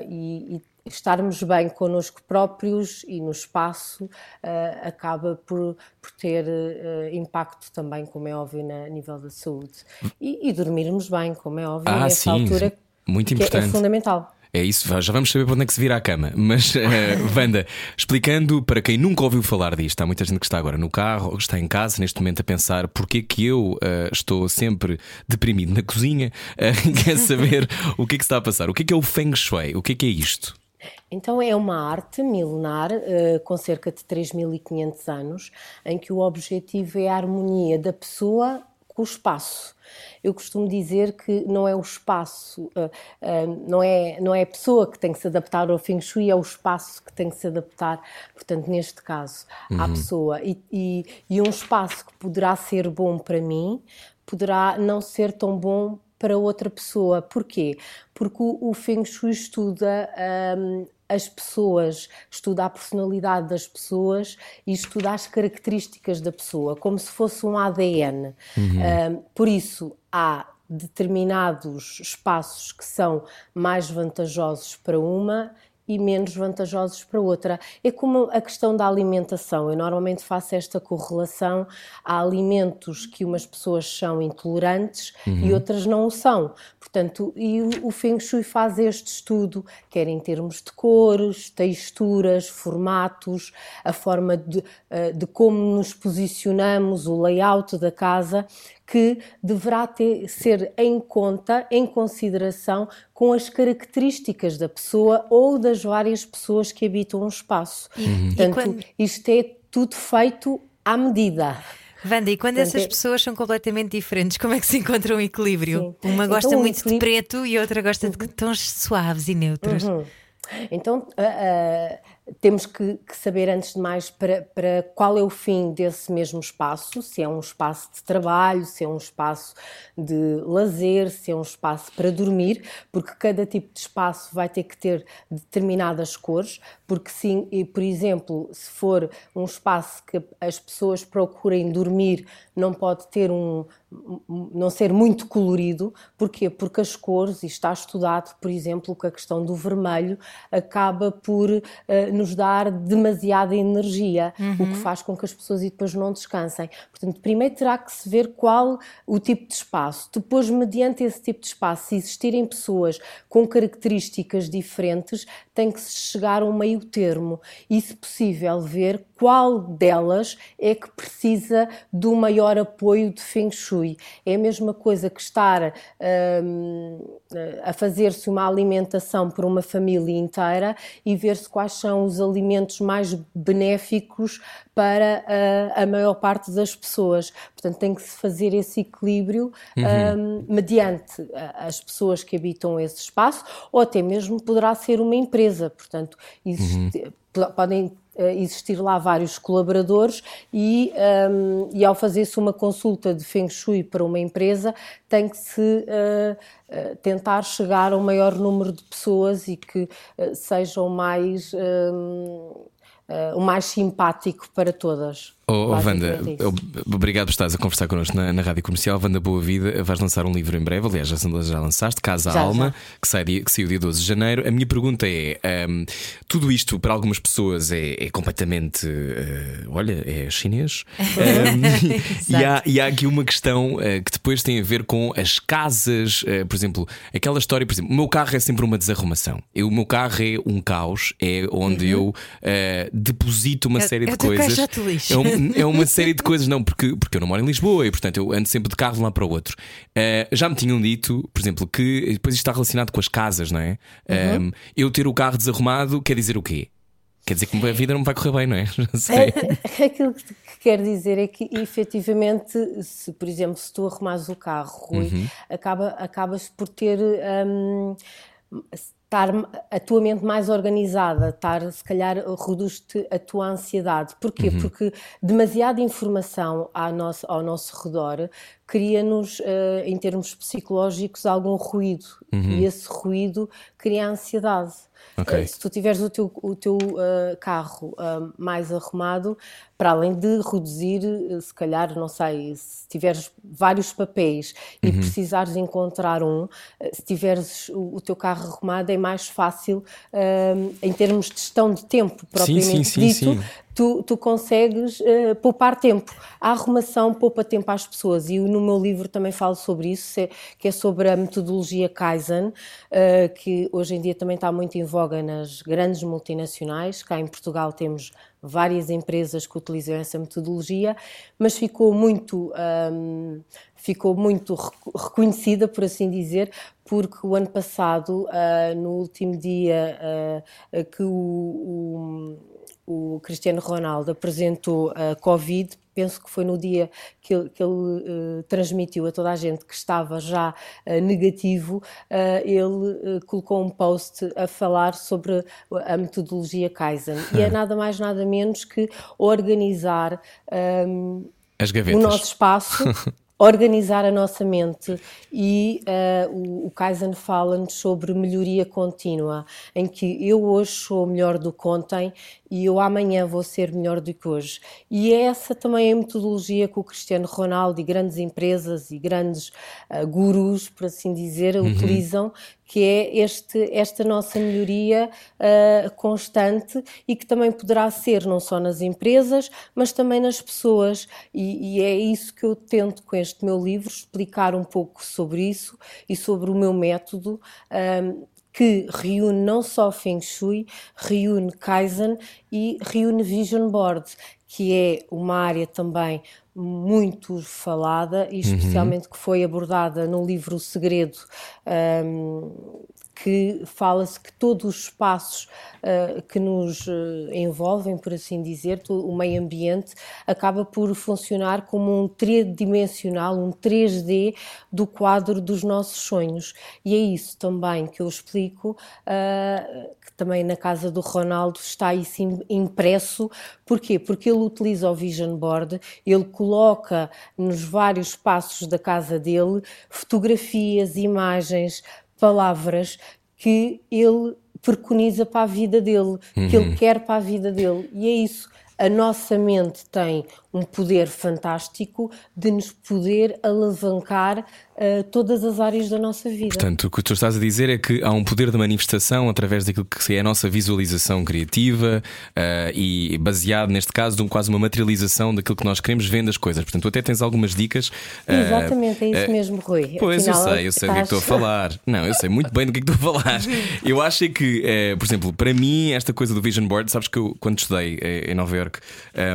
e, e estarmos bem connosco próprios e no espaço ah, acaba por, por ter ah, impacto também, como é óbvio, na, a nível da saúde. E, e dormirmos bem, como é óbvio, Ah, nessa sim, altura. Muito que é- importante. é fundamental. É isso, já vamos saber para onde é que se vira a cama. Mas, uh, Wanda, explicando para quem nunca ouviu falar disto, há muita gente que está agora no carro ou que está em casa neste momento a pensar porque que eu uh, estou sempre deprimido na cozinha, uh, quer saber o que é que está a passar. O que é que é o Feng Shui? O que é que é isto? Então é uma arte milenar uh, com cerca de 3.500 anos, em que o objetivo é a harmonia da pessoa com o espaço. Eu costumo dizer que não é o espaço, uh, uh, não, é, não é a pessoa que tem que se adaptar ao Feng Shui, é o espaço que tem que se adaptar, portanto, neste caso, uhum. à pessoa. E, e, e um espaço que poderá ser bom para mim, poderá não ser tão bom para outra pessoa. Porquê? Porque o, o Feng Shui estuda um, as pessoas, estuda a personalidade das pessoas e estuda as características da pessoa, como se fosse um ADN. Uhum. Um, por isso, há determinados espaços que são mais vantajosos para uma e menos vantajosos para outra. É como a questão da alimentação. Eu normalmente faço esta correlação. Há alimentos que umas pessoas são intolerantes uhum. e outras não o são. Portanto, e o, o Feng Shui faz este estudo, quer em termos de cores, texturas, formatos, a forma de, eh, de como nos posicionamos, o layout da casa, que deverá ter, ser em conta, em consideração com as características da pessoa ou das várias pessoas que habitam um espaço. Uhum. Portanto, quando... isto é tudo feito à medida. Wanda, e quando Portanto, essas é... pessoas são completamente diferentes, como é que se encontra um equilíbrio? Sim. Uma gosta então, muito equilíbrio... de preto e outra gosta uhum. de tons suaves e neutros. Uhum. Então, uh, uh, temos que, que, saber, antes de mais, para, para qual é o fim desse mesmo espaço: se é um espaço de trabalho, se é um espaço de lazer, se é um espaço para dormir, porque cada tipo de espaço vai ter que ter determinadas cores. Porque, sim, e, por exemplo, se for um espaço que as pessoas procurem dormir, não pode ter um, não ser muito colorido. Porquê? Porque as cores, e está estudado, por exemplo, que a questão do vermelho acaba por uh, nos dar demasiada energia, uhum. o que uhum. faz com que as pessoas depois não descansem. Portanto, primeiro terá que se ver qual o tipo de espaço. Depois, mediante esse tipo de espaço, se existirem pessoas com características diferentes, tem que se chegar a um meio termo e, se possível, ver qual delas é que precisa do maior apoio de Feng Shui. É a mesma coisa que estar um, a fazer-se uma alimentação por uma família inteira e ver-se quais são os alimentos mais benéficos para a, a, maior parte das pessoas. Portanto, tem que se fazer esse equilíbrio uhum. um, mediante as pessoas que habitam esse espaço, ou até mesmo poderá ser uma empresa. Portanto, existe, uhum. podem existir lá vários colaboradores e, um, e ao fazer-se uma consulta de Feng Shui para uma empresa tem que se uh, tentar chegar ao maior número de pessoas e que uh, sejam mais um, o mais simpático para todas. Oh, Wanda, obrigado por estares a conversar connosco na, na Rádio Comercial. Wanda Boa Vida, vais lançar um livro em breve, aliás, já, já lançaste, Casa já, Alma, já. Que, sai que saiu dia 12 de janeiro. A minha pergunta é: um, tudo isto para algumas pessoas é, é completamente, uh, olha, é chinês. Um, e, há, e, há, aqui uma questão uh, que depois tem a ver com as casas, uh, por exemplo, aquela história, por exemplo, o meu carro é sempre uma desarrumação. Eu, o meu carro é um caos, é onde uhum. eu deposito uma série de coisas. É um, é uma série de coisas, não, porque, porque eu não moro em Lisboa e, portanto, eu ando sempre de carro de um lado para o outro. Uh, já me tinham dito, por exemplo, que depois isto está relacionado com as casas, não é? Uhum. Um, eu ter o carro desarrumado quer dizer o quê? Quer dizer que a vida não vai correr bem, não é? é aquilo que quer dizer é que, efetivamente, se, por exemplo, se tu arrumares o carro, Rui, uhum. acaba, acabas por ter. Um, estar a tua mente mais organizada, estar, se calhar, reduz-te a tua ansiedade. Porquê? Uhum. Porque demasiada informação ao nosso, ao nosso redor cria-nos, uh, em termos psicológicos, algum ruído. Uhum. E esse ruído cria ansiedade. Okay. Uh, se tu tiveres o teu, o teu uh, carro mais arrumado, para além de reduzir, se calhar, não sei, se tiveres vários papéis e uhum. precisares encontrar um, se tiveres o, o, teu carro arrumado, é mais fácil em termos de gestão de tempo, propriamente sim, sim, dito, sim, tu, tu consegues uh, poupar tempo. A arrumação poupa tempo às pessoas e no meu livro também falo sobre isso, que é sobre a metodologia Kaizen, uh, que hoje em dia também está muito em voga nas grandes multinacionais. Cá em Portugal temos várias empresas que utilizam essa metodologia, mas ficou muito, um, ficou muito reconhecida, por assim dizer, porque o ano passado, uh, no último dia uh, que o, o, o, Cristiano Ronaldo apresentou a Covid, penso que foi no dia que ele, que ele uh, transmitiu a toda a gente que estava já uh, negativo, uh, ele colocou um post a falar sobre a metodologia Kaizen. E é nada mais, nada menos que organizar um, o nosso espaço. organizar a nossa mente e uh, o, o Kaizen fala-nos sobre melhoria contínua, em que eu hoje sou melhor do que ontem e eu amanhã vou ser melhor do que hoje. E é essa também a metodologia que o Cristiano Ronaldo e grandes empresas e grandes uh, gurus, por assim dizer, uhum. utilizam, que é este, esta nossa melhoria uh, constante e que também poderá ser não só nas empresas, mas também nas pessoas. E, e, é isso que eu tento com este meu livro, explicar um pouco sobre isso e sobre o meu método. Um, que reúne não só Feng Shui, reúne Kaizen e reúne Vision Board, que é uma área também muito falada e uhum. especialmente uhum. que foi abordada no livro O Segredo, um, que fala-se que todos os espaços uh, que nos uh, envolvem, por assim dizer, o meio ambiente, acaba por funcionar como um tridimensional, um 3D do quadro dos nossos sonhos. E é isso também que eu explico, uh, que também na casa do Ronaldo está isso impresso. Porquê? Porque ele utiliza o Vision Board, ele coloca nos vários espaços da casa dele fotografias, imagens, palavras que ele preconiza para a vida dele, uhum. que ele uhum. quer para a vida dele. E é isso. A nossa mente tem um poder fantástico de nos poder alavancar uh, todas as áreas da nossa vida. Portanto, o que tu estás a dizer é que há um poder de manifestação através daquilo que é a nossa visualização criativa uh, e baseado, neste caso, de um, quase uma materialização daquilo que nós queremos vendo as coisas. Portanto, tu até tens algumas dicas. Uh, Exatamente, é isso mesmo, Rui. Pois, Afinal, eu sei, eu sei do que estou a falar. Não, eu sei muito bem do que, é que estou a falar. Eu acho que, por exemplo, para mim, esta coisa do Vision Board, sabes que eu, quando estudei em Nova York,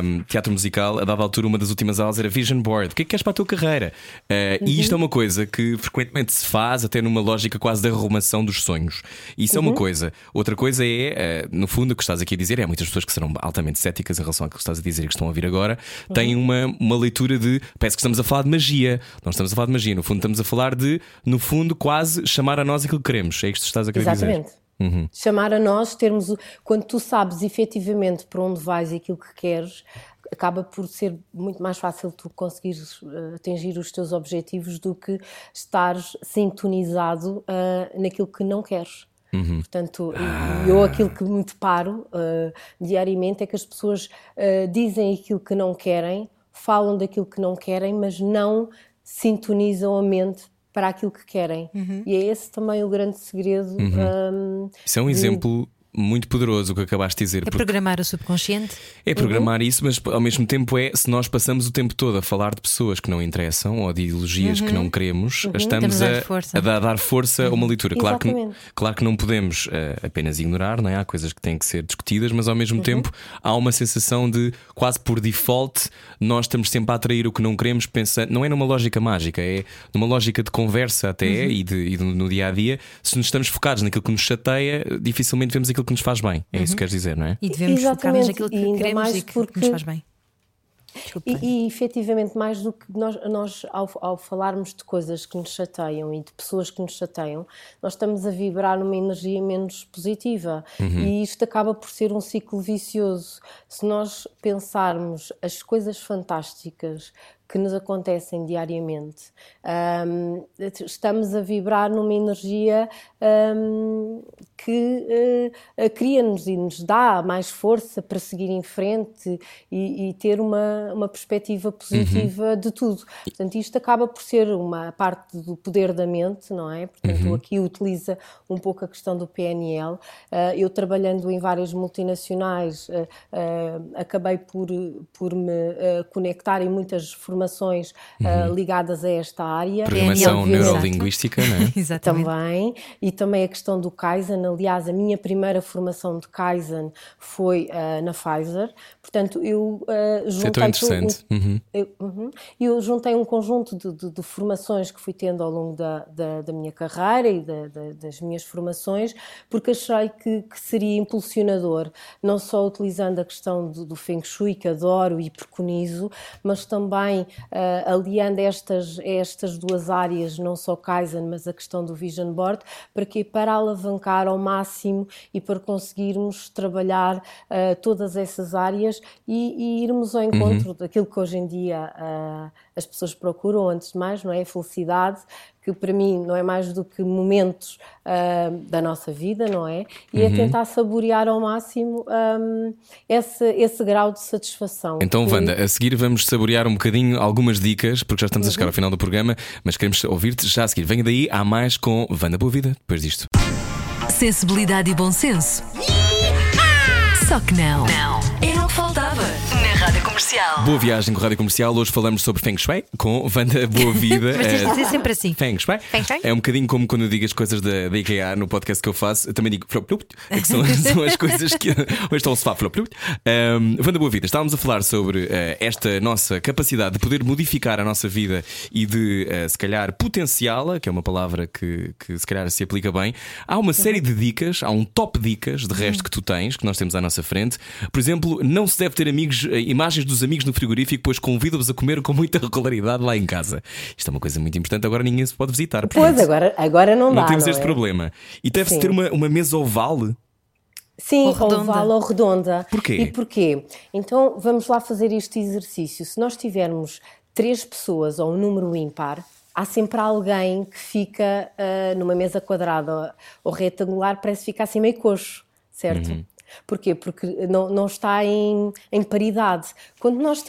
um, teatro musical, dada altura, uma das últimas aulas era Vision Board. O que é que queres para a tua carreira? Uh, uhum. E isto é uma coisa que frequentemente se faz, até numa lógica quase de arrumação dos sonhos. Isso uhum. é uma uhum. coisa. Outra coisa é, uh, no fundo, o que estás aqui a dizer, é muitas pessoas que serão altamente céticas em relação ao que estás a dizer e que estão a ouvir agora, uhum. têm uma, uma leitura de. Parece que estamos a falar de magia. Não estamos a falar de magia. No fundo, estamos a falar de, no fundo, quase chamar a nós aquilo que queremos. É isto que estás a querer Exatamente. dizer. Uhum. Chamar a nós, termos. Quando tu sabes efetivamente para onde vais e aquilo que queres, acaba por ser muito mais fácil tu conseguires uh, atingir os teus objetivos do que estares sintonizado uh, naquilo que não queres. Uhum. Portanto, ah. eu aquilo que me deparo uh, diariamente é que as pessoas dizem aquilo que não querem, falam daquilo que não querem, mas não sintonizam a mente para aquilo que querem. Uhum. E é esse também o grande segredo. Uhum. Um, Isso é um de... exemplo muito poderoso o que acabaste de dizer. É programar o subconsciente? É programar uhum. isso, mas ao mesmo tempo é se nós passamos o tempo todo a falar de pessoas que não interessam ou de ideologias uhum. que não queremos, uhum. estamos a, força. a, dar, força a uma uhum. leitura. Claro que, claro que não podemos uh, apenas ignorar, não é? há coisas que têm que ser discutidas, mas ao mesmo uhum. tempo há uma sensação de quase por default nós estamos sempre a atrair o que não queremos, pensando, não é numa lógica mágica, é numa lógica de conversa até uhum. e, de, e no, no dia a dia. Se nos estamos focados naquilo que nos chateia, dificilmente vemos aquilo que nos faz bem. É uhum. isso que queres dizer, não é? E devemos focar-nos naquilo que e queremos e que, porque... que nos faz bem. E, e, efetivamente, mais do que nós, nós ao, ao, falarmos de coisas que nos chateiam e de pessoas que nos chateiam, nós estamos a vibrar numa energia menos positiva. Uhum. E isto acaba por ser um ciclo vicioso. Se nós pensarmos as coisas fantásticas que nos acontecem diariamente. Um, estamos a vibrar numa energia um, que uh, cria-nos e nos dá mais força para seguir em frente e, e ter uma, uma perspectiva positiva uhum. de tudo. Portanto, isto acaba por ser uma parte do poder da mente, não é? Portanto, uhum. aqui utiliza um pouco a questão do PNL. Uh, eu trabalhando em várias multinacionais, uh, acabei por, por me conectar em muitas formações uhum. ligadas a esta área. Programação neurolinguística, não é? Exatamente. Também. E também a questão do Kaizen. Aliás, a minha primeira formação de Kaizen foi uh, na Pfizer. Portanto, eu uh, juntei. Foi tão interessante. Um, uhum. Eu, uhum, eu, juntei um conjunto de, de, de, formações que fui tendo ao longo da, da, da minha carreira e da, das minhas formações, porque achei que, que, seria impulsionador, não só utilizando a questão do, do Feng Shui, que adoro e preconizo, mas também uh, aliando estas, estas duas áreas, não só Kaizen, mas a questão do Vision Board, para que para alavancar ao máximo e para conseguirmos trabalhar uh, todas essas áreas e, e, irmos ao encontro uhum. daquilo que hoje em dia uh, as pessoas procuram, antes de mais, não é? A felicidade, que para mim não é mais do que momentos uh, da nossa vida, não é? E é uhum. é tentar saborear ao máximo um, esse, esse grau de satisfação. Então, que... Wanda, a seguir vamos saborear um bocadinho algumas dicas, porque já estamos uhum. a chegar ao final do programa, mas queremos ouvir-te já a seguir. Venha daí, há mais com Wanda Boa Vida, depois disto. Sensibilidade e bom senso. Só que não. Não. Era o que faltava. Comercial. Boa viagem com a Rádio Comercial. Hoje falamos sobre Feng Shui com Wanda Boa Vida. Mas tens de dizer sempre assim. Feng Shui. Feng Shui. É um bocadinho como quando eu digo as coisas da, da IKEA no podcast que eu faço. Eu também digo é que são, são as coisas que. Hoje estão se fala. Um, Wanda Boa Vida, estávamos a falar sobre uh, esta nossa capacidade de poder modificar a nossa vida e de, uh, se calhar, potenciá-la, que é uma palavra que, que se calhar se aplica bem. Há uma série de dicas, há um top dicas de resto que tu tens, que nós temos à nossa frente. Por exemplo, não se deve ter amigos, eh, imagens dos amigos no frigorífico, pois convido-vos a comer com muita regularidade lá em casa. Isto é uma coisa muito importante, agora ninguém se pode visitar. Pois, agora, agora não, não dá. Temos não este é? problema. E deve-se ter uma, uma mesa oval. Sim, ou oval ou redonda. Porquê? E porquê? Então vamos lá fazer este exercício. Se nós tivermos três pessoas ou um número ímpar, há sempre alguém que fica uh, numa mesa quadrada ou retangular, parece ficar assim meio coxo, certo? Uhum. Porquê? Porque não, não está em, em paridade. Quando nós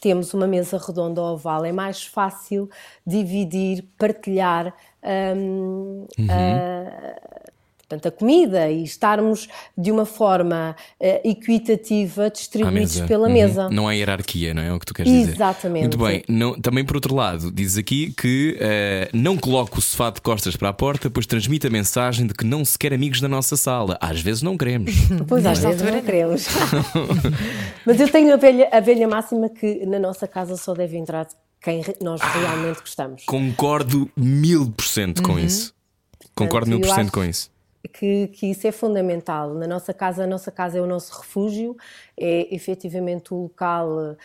temos uma mesa redonda ou oval, é mais fácil dividir, partilhar um, uhum. uh, portanto, a comida e estarmos de uma forma uh, equitativa distribuídos mesa. pela uhum. mesa. Não há hierarquia, não é? é o que tu queres dizer. Exatamente. Muito bem. Não, também, por outro lado, dizes aqui que uh, não coloque o sofá de costas para a porta, pois transmite a mensagem de que não se quer amigos na nossa sala. Às vezes não queremos. Pois, às vezes não queremos. Mas eu tenho a velha, a velha máxima que na nossa casa só deve entrar quem nós ah, realmente gostamos. Concordo mil por cento com uhum. isso. Concordo mil por cento com isso que, que isso é fundamental. Na nossa casa, a nossa casa é o nosso refúgio, é efetivamente o local uh,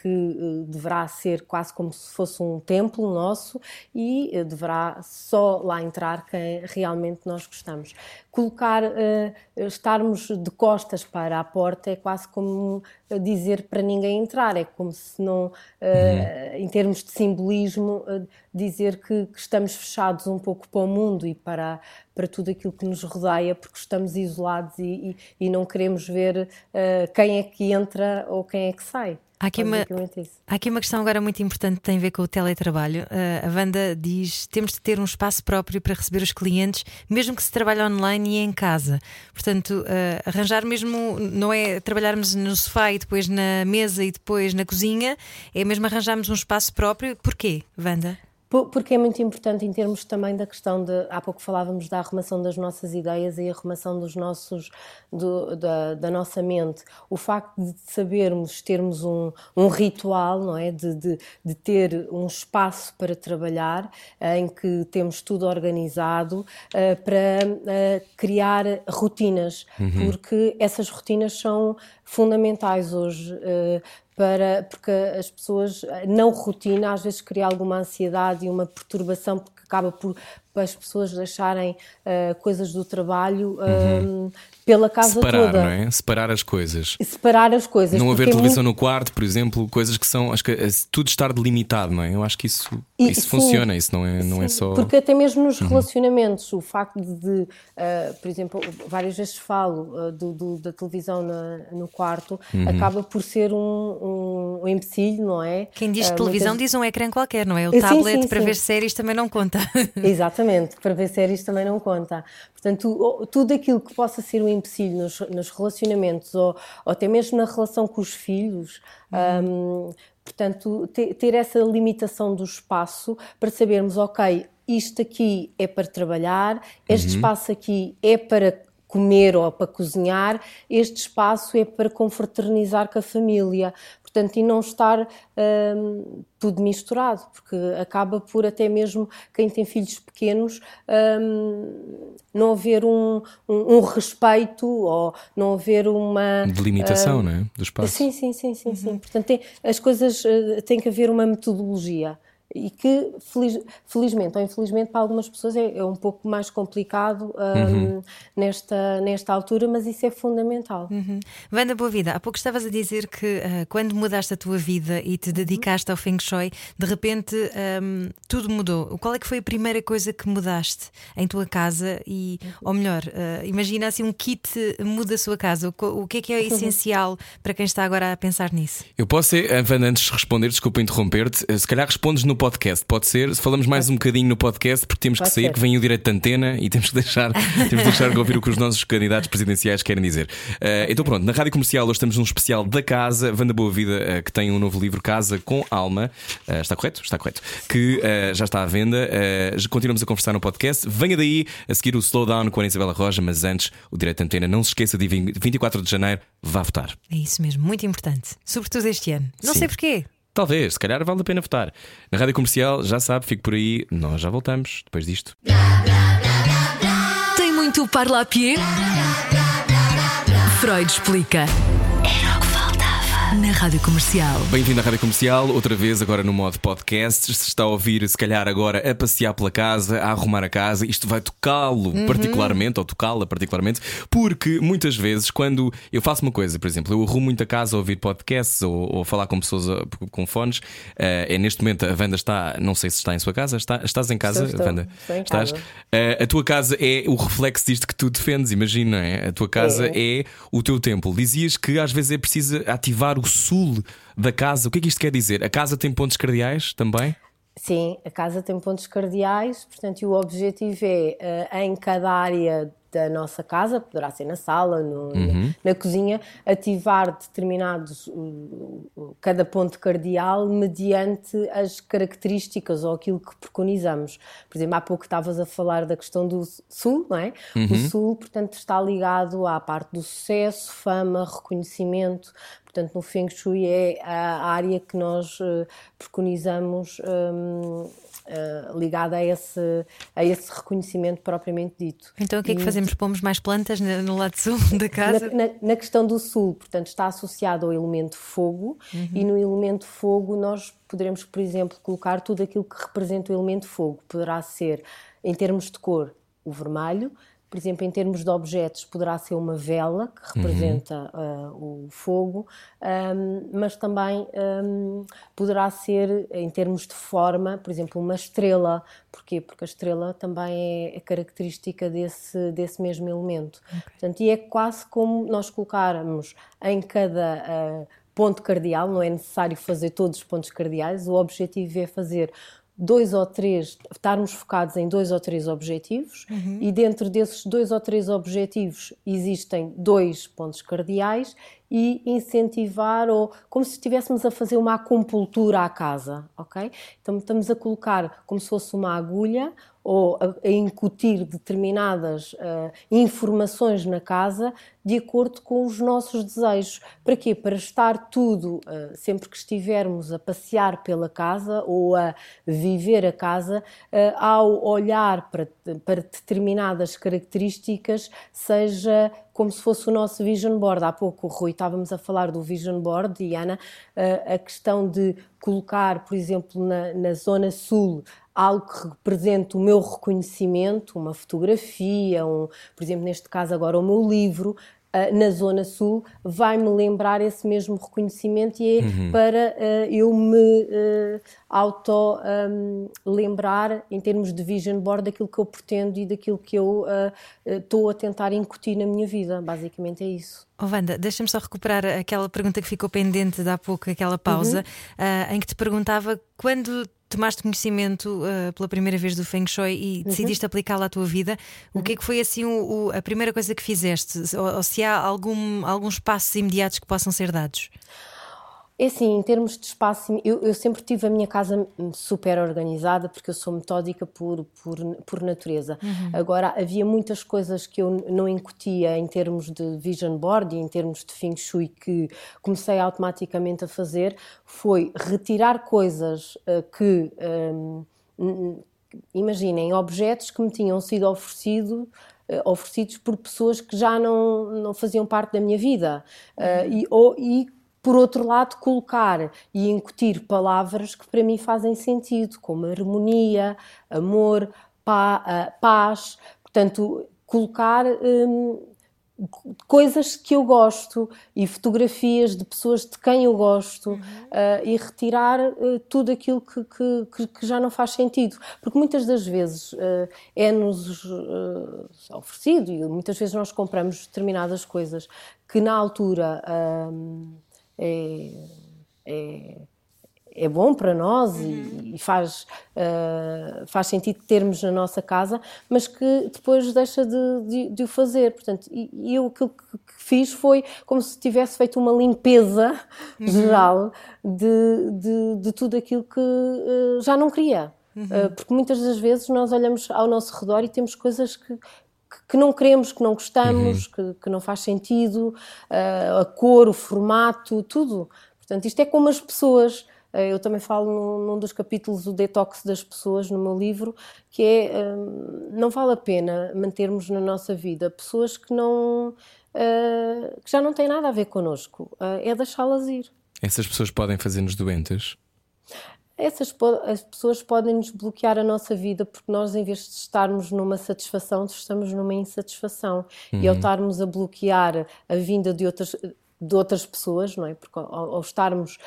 que uh, deverá ser quase como se fosse um templo nosso e uh, deverá só lá entrar quem realmente nós gostamos. Colocar, estarmos de costas para a porta é quase como dizer para ninguém entrar, é como se não, uhum. em termos de simbolismo, dizer que, que estamos fechados um pouco para o mundo e para, para tudo aquilo que nos rodeia, porque estamos isolados e, e, e não queremos ver quem é que entra ou quem é que sai. Há aqui, uma, há aqui uma questão agora muito importante que tem a ver com o teletrabalho. Uh, a Wanda diz: temos de ter um espaço próprio para receber os clientes, mesmo que se trabalhe online e em casa. Portanto, uh, arranjar mesmo não é trabalharmos no sofá e depois na mesa e depois na cozinha, é mesmo arranjarmos um espaço próprio. Porquê, Wanda? Porque é muito importante em termos também da questão de. Há pouco falávamos da arrumação das nossas ideias e a arrumação dos nossos, do, da, da, nossa mente. O facto de sabermos, termos um, um ritual, não é? De, de, de, ter um espaço para trabalhar, eh, em que temos tudo organizado, uh, para uh, criar rotinas, uhum. porque essas rotinas são fundamentais hoje. Uh, para, porque as pessoas, não rotina, às vezes cria alguma ansiedade e uma perturbação, porque acaba por para as pessoas deixarem uh, coisas do trabalho uh, pela casa Separar, toda. não é? Separar as coisas. Separar as coisas. Não haver é televisão muito- no quarto, por exemplo, coisas que são. Acho que é tudo estar delimitado, não é? Eu acho que isso, E- isso sim. funciona, isso não é, não é Sim, só. Uhum. Porque até mesmo nos relacionamentos, o facto de, uh, por exemplo, várias vezes falo uh, do, do- da televisão na- no quarto, Uhum. acaba por ser um, um, um empecilho, não é? Quem diz Uh, televisão muitas- diz um ecrã qualquer, não é? O Sim, tablet sim, para sim. ver séries também não conta. Exatamente, para ver séries também não conta. Portanto, tudo aquilo que possa ser um empecilho nos, nos relacionamentos ou, ou até mesmo na relação com os filhos, hum, portanto, te- ter essa limitação do espaço para sabermos, ok, isto aqui é para trabalhar, este espaço aqui é para comer ou para cozinhar, este espaço é para confraternizar com a família. Portanto, e não estar hum, tudo misturado, porque acaba por até mesmo quem tem filhos pequenos hum, não haver um, um, um respeito ou não haver uma Delimitação, não é? Do espaço. Sim, sim, sim, sim, sim. Portanto, tem- as coisas eh, têm que haver uma metodologia e que feliz- felizmente ou infelizmente para algumas pessoas é, é um pouco mais complicado hum, nesta nesta altura, mas isso é fundamental. Wanda Boa Vida, há pouco estavas a dizer que ah, quando mudaste a tua vida e te dedicaste ao Feng Shui, de repente ahm, tudo mudou. Qual é que foi a primeira coisa que mudaste em tua casa? E, ou melhor, ah, imagina assim um kit muda a sua casa. O, o que é que é essencial para quem está agora a pensar nisso? Eu posso ser, Wanda, antes de responder, desculpa interromper-te, eh, se calhar respondes no podcast, pode ser? Se falamos mais um bocadinho no podcast, porque temos que Pode sair, ser. que vem o direito de antena e temos que deixar, temos que deixar de ouvir o que os nossos candidatos presidenciais querem dizer. Eh, então pronto, na Rádio Comercial hoje estamos num especial da Casa, Wanda Boa Vida, eh, que tem um novo livro, Casa com Alma. Eh, está correto? Está correto. Que já está à venda. Continuamos a conversar no podcast. Venha daí a seguir o Slowdown com a Isabela Roja, mas antes, o direito de antena. Não se esqueça de 20 24 de janeiro, vá votar. É isso mesmo, muito importante. Sobretudo este ano. Não Sim. sei porquê. Talvez, se calhar vale a pena votar. Na rádio comercial, já sabe, fico por aí. Nós já voltamos depois disto. Tem muito parlapié? Freud explica. Na Rádio Comercial. Bem-vindo à Rádio Comercial, outra vez agora no modo podcast. Se está a ouvir, se calhar agora a passear pela casa, a arrumar a casa, isto vai tocá-lo particularmente, ou tocá-la particularmente, porque muitas vezes, quando eu faço uma coisa, por exemplo, eu arrumo muito a casa a ouvir podcasts ou, ou a falar com pessoas a- com fones, eh, é neste momento a Wanda está, não sei se está em sua casa, está, estás em casa, Estou, estou. Wanda? Estou em estás? casa. Eh, a tua casa é o reflexo disto que tu defendes, imagina, não é? A tua casa é. o teu templo. Dizias que às vezes é preciso ativar o sul da casa. O que é que isto quer dizer? A casa tem pontos cardeais também? Sim, a casa tem pontos cardeais, portanto, e o objetivo é, eh, em cada área da nossa casa, poderá ser na sala, no- na cozinha, ativar determinados, cada ponto cardeal mediante as características ou aquilo que preconizamos. Por exemplo, há pouco estavas a falar da questão do sul, não é? O sul, portanto, está ligado à parte do sucesso, fama, reconhecimento, Portanto, no Feng Shui é a área que nós eh, preconizamos hum, eh, ligada a esse, a esse reconhecimento propriamente dito. Então o que é que fazemos? Pomos mais plantas no lado sul da casa? Na, na- na questão do sul, portanto, está associado ao elemento fogo e no elemento fogo nós poderemos, por exemplo, colocar tudo aquilo que representa o elemento fogo. Poderá ser, em termos de cor, o vermelho. Por exemplo, em termos de objetos, poderá ser uma vela, que representa ah, o fogo, ahm, mas também ahm, poderá ser, em termos de forma, por exemplo, uma estrela. Porquê? Porque a estrela também é, é característica desse, desse mesmo elemento. Portanto, e é quase como nós colocarmos em cada ah, ponto cardeal, não é necessário fazer todos os pontos cardeais, o objetivo é fazer dois ou três, estarmos focados em dois ou três objetivos e dentro desses dois ou três objetivos existem dois pontos cardeais e incentivar ou como se estivéssemos a fazer uma acupuntura à casa, ok? Então estamos a colocar como se fosse uma agulha ou a, a incutir determinadas ah, informações na casa de acordo com os nossos desejos. Para quê? Para estar tudo, ah, sempre que estivermos a passear pela casa ou a viver a casa, ah, ao olhar para, para determinadas características, seja como se fosse o nosso vision board. Há pouco, Rui, estávamos a falar do vision board, Diana, uh, a questão de colocar, por exemplo, na, na zona sul, algo que represente o meu reconhecimento, uma fotografia, um, por exemplo, neste caso agora o meu livro, uh, na Zona Sul, vai-me lembrar esse mesmo reconhecimento e é uhum. para uh, eu me uh, auto-lembrar, um, em termos de vision board, daquilo que eu pretendo e daquilo que eu estou a tentar incutir na minha vida. Basicamente é isso. Oh, Wanda, deixa-me só recuperar aquela pergunta que ficou pendente de há pouco, aquela pausa, uhum. em que te perguntava quando tomaste conhecimento uh, pela primeira vez do Feng Shui e uhum. decidiste aplicá-lo à tua vida, uhum. o que é que foi assim o, o, a primeira coisa que fizeste? Ou, ou se há algum, alguns passos imediatos que possam ser dados? É assim, em termos de espaço, eu, eu, sempre tive a minha casa super organizada porque eu sou metódica por, por, por natureza. Uhum. Agora, havia muitas coisas que eu não incutia em termos de vision board e em termos de feng shui que comecei automaticamente a fazer, foi retirar coisas uh, que. Um, imaginem, objetos que me tinham sido oferecido, uh, oferecidos por pessoas que já não, não faziam parte da minha vida. Uh, e, ou, e por outro lado, colocar e incutir palavras que para mim fazem sentido, como harmonia, amor, paz. Portanto, colocar hum, coisas que eu gosto e fotografias de pessoas de quem eu gosto uhum. uh, e retirar uh, tudo aquilo que, que, que, já não faz sentido. Porque muitas das vezes uh, é-nos oferecido e muitas vezes nós compramos determinadas coisas que na altura. Hum, é, é, é bom para nós uhum. e, e, faz, uh, faz sentido termos na nossa casa, mas que depois deixa de, de, de o fazer. Portanto, e, eu aquilo que, que, fiz foi como se tivesse feito uma limpeza uhum. geral de, de, de, tudo aquilo que uh, já não queria. Uhum. Uh, porque muitas das vezes nós olhamos ao nosso redor e temos coisas que, que não queremos, que não gostamos, uhum. que, que, não faz sentido, uh, a cor, o formato, tudo. Portanto, isto é como as pessoas. Uh, eu também falo num, num, dos capítulos o detox das pessoas no meu livro, que é uh, não vale a pena mantermos na nossa vida pessoas que não que já não têm nada a ver connosco. é deixá-las ir. Essas pessoas podem fazer-nos doentes? Essas as pessoas podem nos bloquear a nossa vida porque nós, em vez de estarmos numa satisfação, estamos numa insatisfação. Uhum. E ao uhum. estarmos a bloquear a vinda de outras de outras pessoas, não é? Porque ao, ao estarmos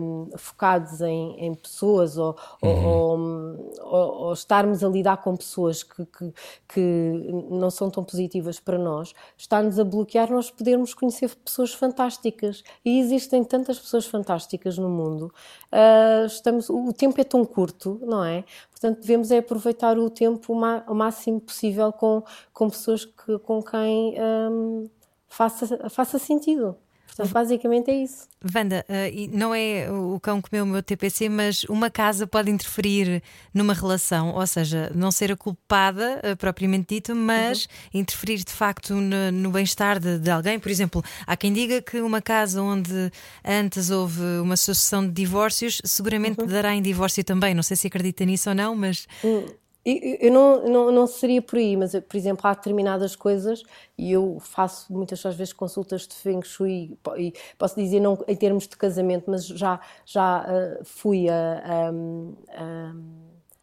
um, focados em, em, pessoas ou, uhum. ou, ou, ou, estarmos a lidar com pessoas que, que, que, não são tão positivas para nós, está-nos a bloquear nós podermos conhecer pessoas fantásticas. E existem tantas pessoas fantásticas no mundo. Uh, estamos, o tempo é tão curto, não é? Portanto, devemos é aproveitar o tempo o máximo possível com, com pessoas que, com quem. Um, faça, faça sentido. Portanto, basicamente é isso. Wanda, uh, não é o cão comeu o meu TPC, mas uma casa pode interferir numa relação, ou seja, não ser a culpada uh, propriamente dito, mas uhum. interferir de facto no, no bem-estar de, de, alguém. Por exemplo, há quem diga que uma casa onde antes houve uma sucessão de divórcios seguramente uhum. dará em divórcio também. Não sei se acredita nisso ou não, mas. Uhum. Eu não, não, não seria por aí, mas, por exemplo, há determinadas coisas, e eu faço muitas vezes consultas de Feng Shui, e posso dizer, não em termos de casamento, mas já, já uh, fui a, a, a,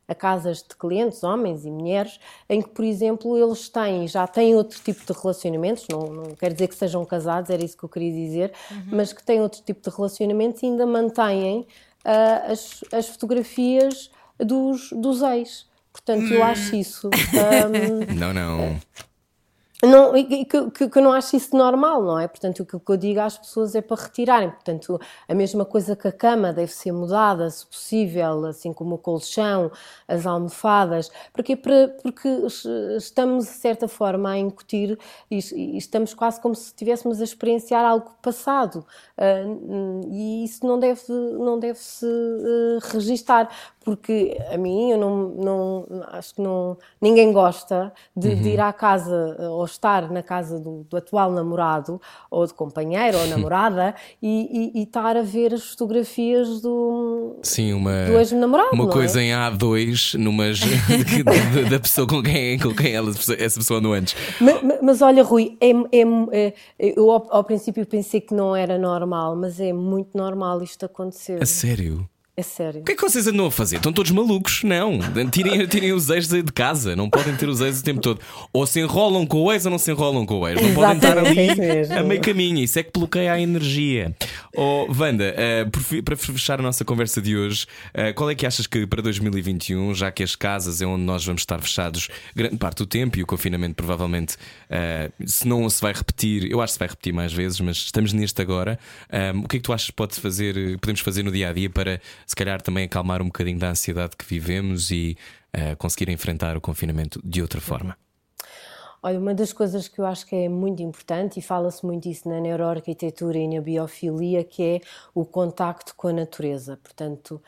a, casas de clientes, homens e mulheres, em que, por exemplo, eles têm, já têm outro tipo de relacionamentos, não, não quer dizer que sejam casados, era isso que eu queria dizer, uhum. mas que têm outro tipo de relacionamentos e ainda mantêm uh, as, as fotografias dos, dos ex. Portanto, eu acho hum. isso. Um, não, não. Não, que, que, que, eu não acho isso normal, não é? Portanto, o que eu digo às pessoas é para retirarem. Portanto, a mesma coisa que a cama deve ser mudada, se possível, assim como o colchão, as almofadas. Porque, porque estamos, de certa forma, a incutir e, estamos quase como se estivéssemos a experienciar algo passado. Uh, e isso não deve, não deve se uh, registar porque a mim eu não, não acho que não ninguém gosta de, de ir à casa eh, ou estar na casa do, do atual namorado ou de companheiro ou namorada e, e- e estar a ver as fotografias do, Sim, uma, do ex-namorado. uma é? coisa em A2 numas, da, pessoa com quem, com quem ela, essa pessoa andou antes. Ma- ma- Mas, olha, Rui, é, é- é- eu ao, ao princípio pensei que não era normal, mas é muito normal isto acontecer. A sério? É sério. O que é que vocês andam a fazer? Estão todos malucos? Não. Tirem, tirem os ex de casa. Não podem ter os ex o tempo todo. Ou se enrolam com o ex ou não se enrolam com o ex. Não podem estar ali mesmo. a meio caminho. Isso é que bloqueia a energia. Oh, Wanda, fi- para fechar a nossa conversa de hoje, eh, qual é que achas que para 2021, já que as casas é onde nós vamos estar fechados grande parte do tempo e o confinamento provavelmente, eh, se não se vai repetir, eu acho que se vai repetir mais vezes, mas estamos neste agora. eh, o que é que tu achas que pode fazer, podemos fazer no dia a dia para se calhar também acalmar um bocadinho da ansiedade que vivemos e eh, conseguir enfrentar o confinamento de outra forma? Olha, uma das coisas que eu acho que é muito importante, e fala-se muito isso na neuroarquitetura e na biofilia, que é o contacto com a natureza. Portanto,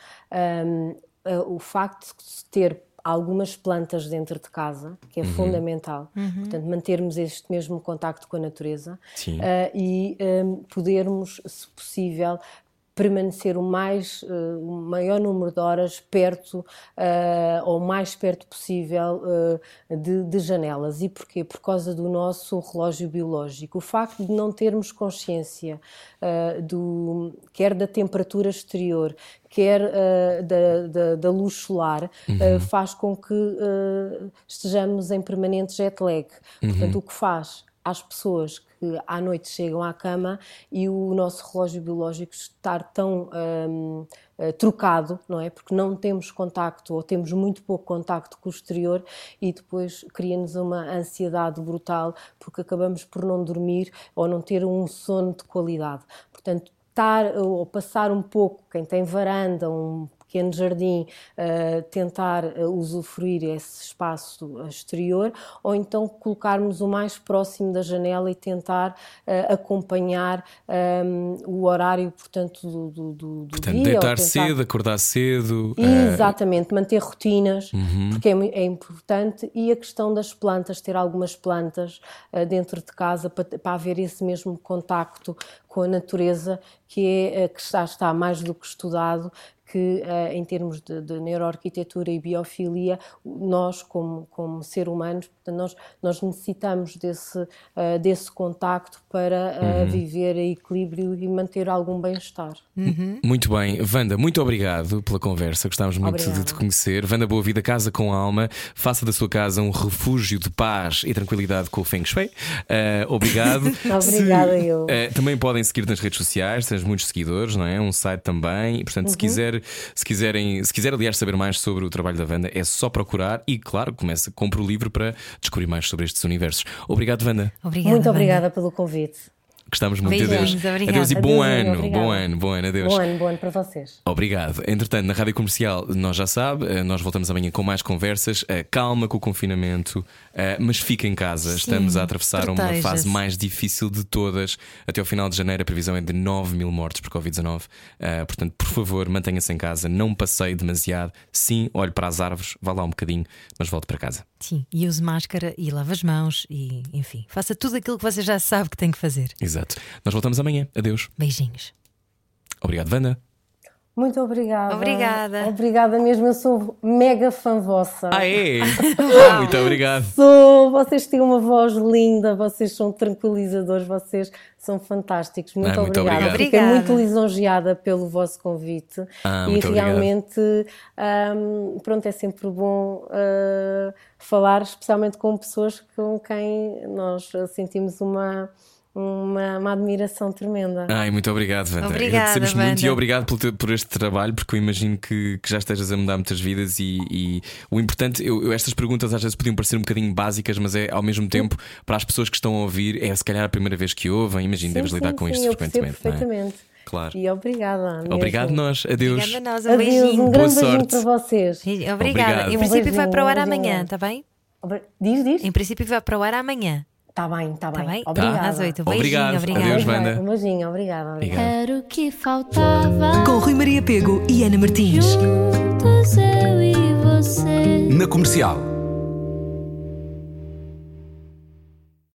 hum, eh, o facto de ter algumas plantas dentro de casa, que é fundamental, portanto, mantermos este mesmo contacto com a natureza Sim. eh, e hum, podermos, se possível, permanecer o mais eh, o maior número de horas perto eh, ou o mais perto possível eh, de, de janelas. E porquê? Por causa do nosso relógio biológico. O facto de não termos consciência do quer da temperatura exterior quer eh, da, da, da luz solar eh, faz com que eh, estejamos em permanente jet lag. Portanto o que faz às pessoas que à noite chegam à cama e o nosso relógio biológico estar tão hum, eh, trocado, não é? Porque não temos contacto ou temos muito pouco contacto com o exterior e depois cria-nos uma ansiedade brutal porque acabamos por não dormir ou não ter um sono de qualidade. Portanto, estar ou passar um pouco, quem tem varanda, um pequeno jardim, uh, tentar uh, usufruir esse espaço exterior, ou então colocarmos o mais próximo da janela e tentar uh, acompanhar um, o horário, portanto, do, do, do Portanto, dia. deitar tentar... cedo, acordar cedo. eh, Exatamente, manter rotinas, Uhum. porque é, é importante, e a questão das plantas, ter algumas plantas dentro de casa para, para haver esse mesmo contacto com a natureza, que é que já está mais do que estudado, que ah, em termos de, de neuroarquitetura e biofilia, nós como, como ser humanos, portanto, nós, nós necessitamos desse, ah, desse contacto para ah, Uhum. viver em equilíbrio e manter algum bem-estar. Muito bem, Wanda, muito obrigado pela conversa. Gostámos muito de Obrigada. te conhecer. Wanda Boa Vida, casa com alma. Faça da sua casa um refúgio de paz e tranquilidade com o Feng Shui. Eh, obrigado. Obrigada, Se- eu. eh, também podem seguir nas redes sociais, tens muitos seguidores, não é? Um site também. E, portanto, Uhum. se, quiser, se quiserem, se quiser, aliás, saber mais sobre o trabalho da Wanda, é só procurar e, claro, começa, compra o livro para descobrir mais sobre estes universos. Obrigado, Wanda. Obrigada. Muito Wanda. obrigada pelo convite. Gostamos muito. Beijinhos, Adeus. obrigada. Adeus e bom Adeusinho, ano. obrigada. Bom ano, bom ano. Adeus. Bom ano, bom ano para vocês. Obrigado. Entretanto, na rádio comercial, nós já sabe, eh, nós voltamos amanhã com mais conversas. Eh, Calma com o confinamento, eh, mas fica em casa. Estamos a atravessar uma fase mais difícil de todas. Até ao final de janeiro, a previsão é de 9 mil mortes por Covid-19. Eh, Portanto, por favor, mantenha-se em casa, não passeie demasiado. Sim, olhe para as árvores, vá lá um bocadinho, mas volte para casa. Sim, e use máscara e lave as mãos e, enfim, faça tudo aquilo que você já sabe que tem que fazer. Exato. Nós voltamos amanhã. Adeus. Beijinhos. Obrigado, Wanda. Muito obrigada. Obrigada. Obrigada mesmo, eu sou mega fã vossa. Ah, é? Muito obrigado. Sou, vocês têm uma voz linda, vocês são tranquilizadores, vocês são fantásticos. Muito, Ah, muito obrigada. obrigado. Fiquei Obrigada. muito lisonjeada pelo vosso convite. Ah, e realmente, hum, pronto, é sempre bom uh, falar, especialmente com pessoas com quem nós sentimos uma, uma, uma admiração tremenda. Ai, muito obrigado, Wanda. Obrigada, Agradecemos muito Wanda. e obrigado por, te- por este trabalho, porque eu imagino que, que já estejas a mudar muitas vidas e, e o importante, eu, eu- estas perguntas às vezes podiam parecer um bocadinho básicas, mas é ao mesmo tempo, para as pessoas que estão a ouvir, é se calhar a primeira vez que ouvem, imagino, Sim, deves lidar sim, com sim, isto frequentemente. não é? perfeitamente. Claro. E obrigada. mesmo. Obrigado, nós. Adeus. Obrigada a nós. Um Adeus, beijinho. um Boa grande beijinho sorte. para vocês. Obrigada. Obrigado. Em Um princípio vai beijinho, para o ar um amanhã, está bem? Diz, diz? Em princípio vai para o ar amanhã. Tá bem, tá bem. Tá bem? Obrigada. Às oito. Obrigado. Beijinho, obrigada. Adeus, Wanda. Um beijinho, obrigada. Era o que faltava. Com Rui Maria Pego e Ana Martins. Juntos eu e você. Na comercial.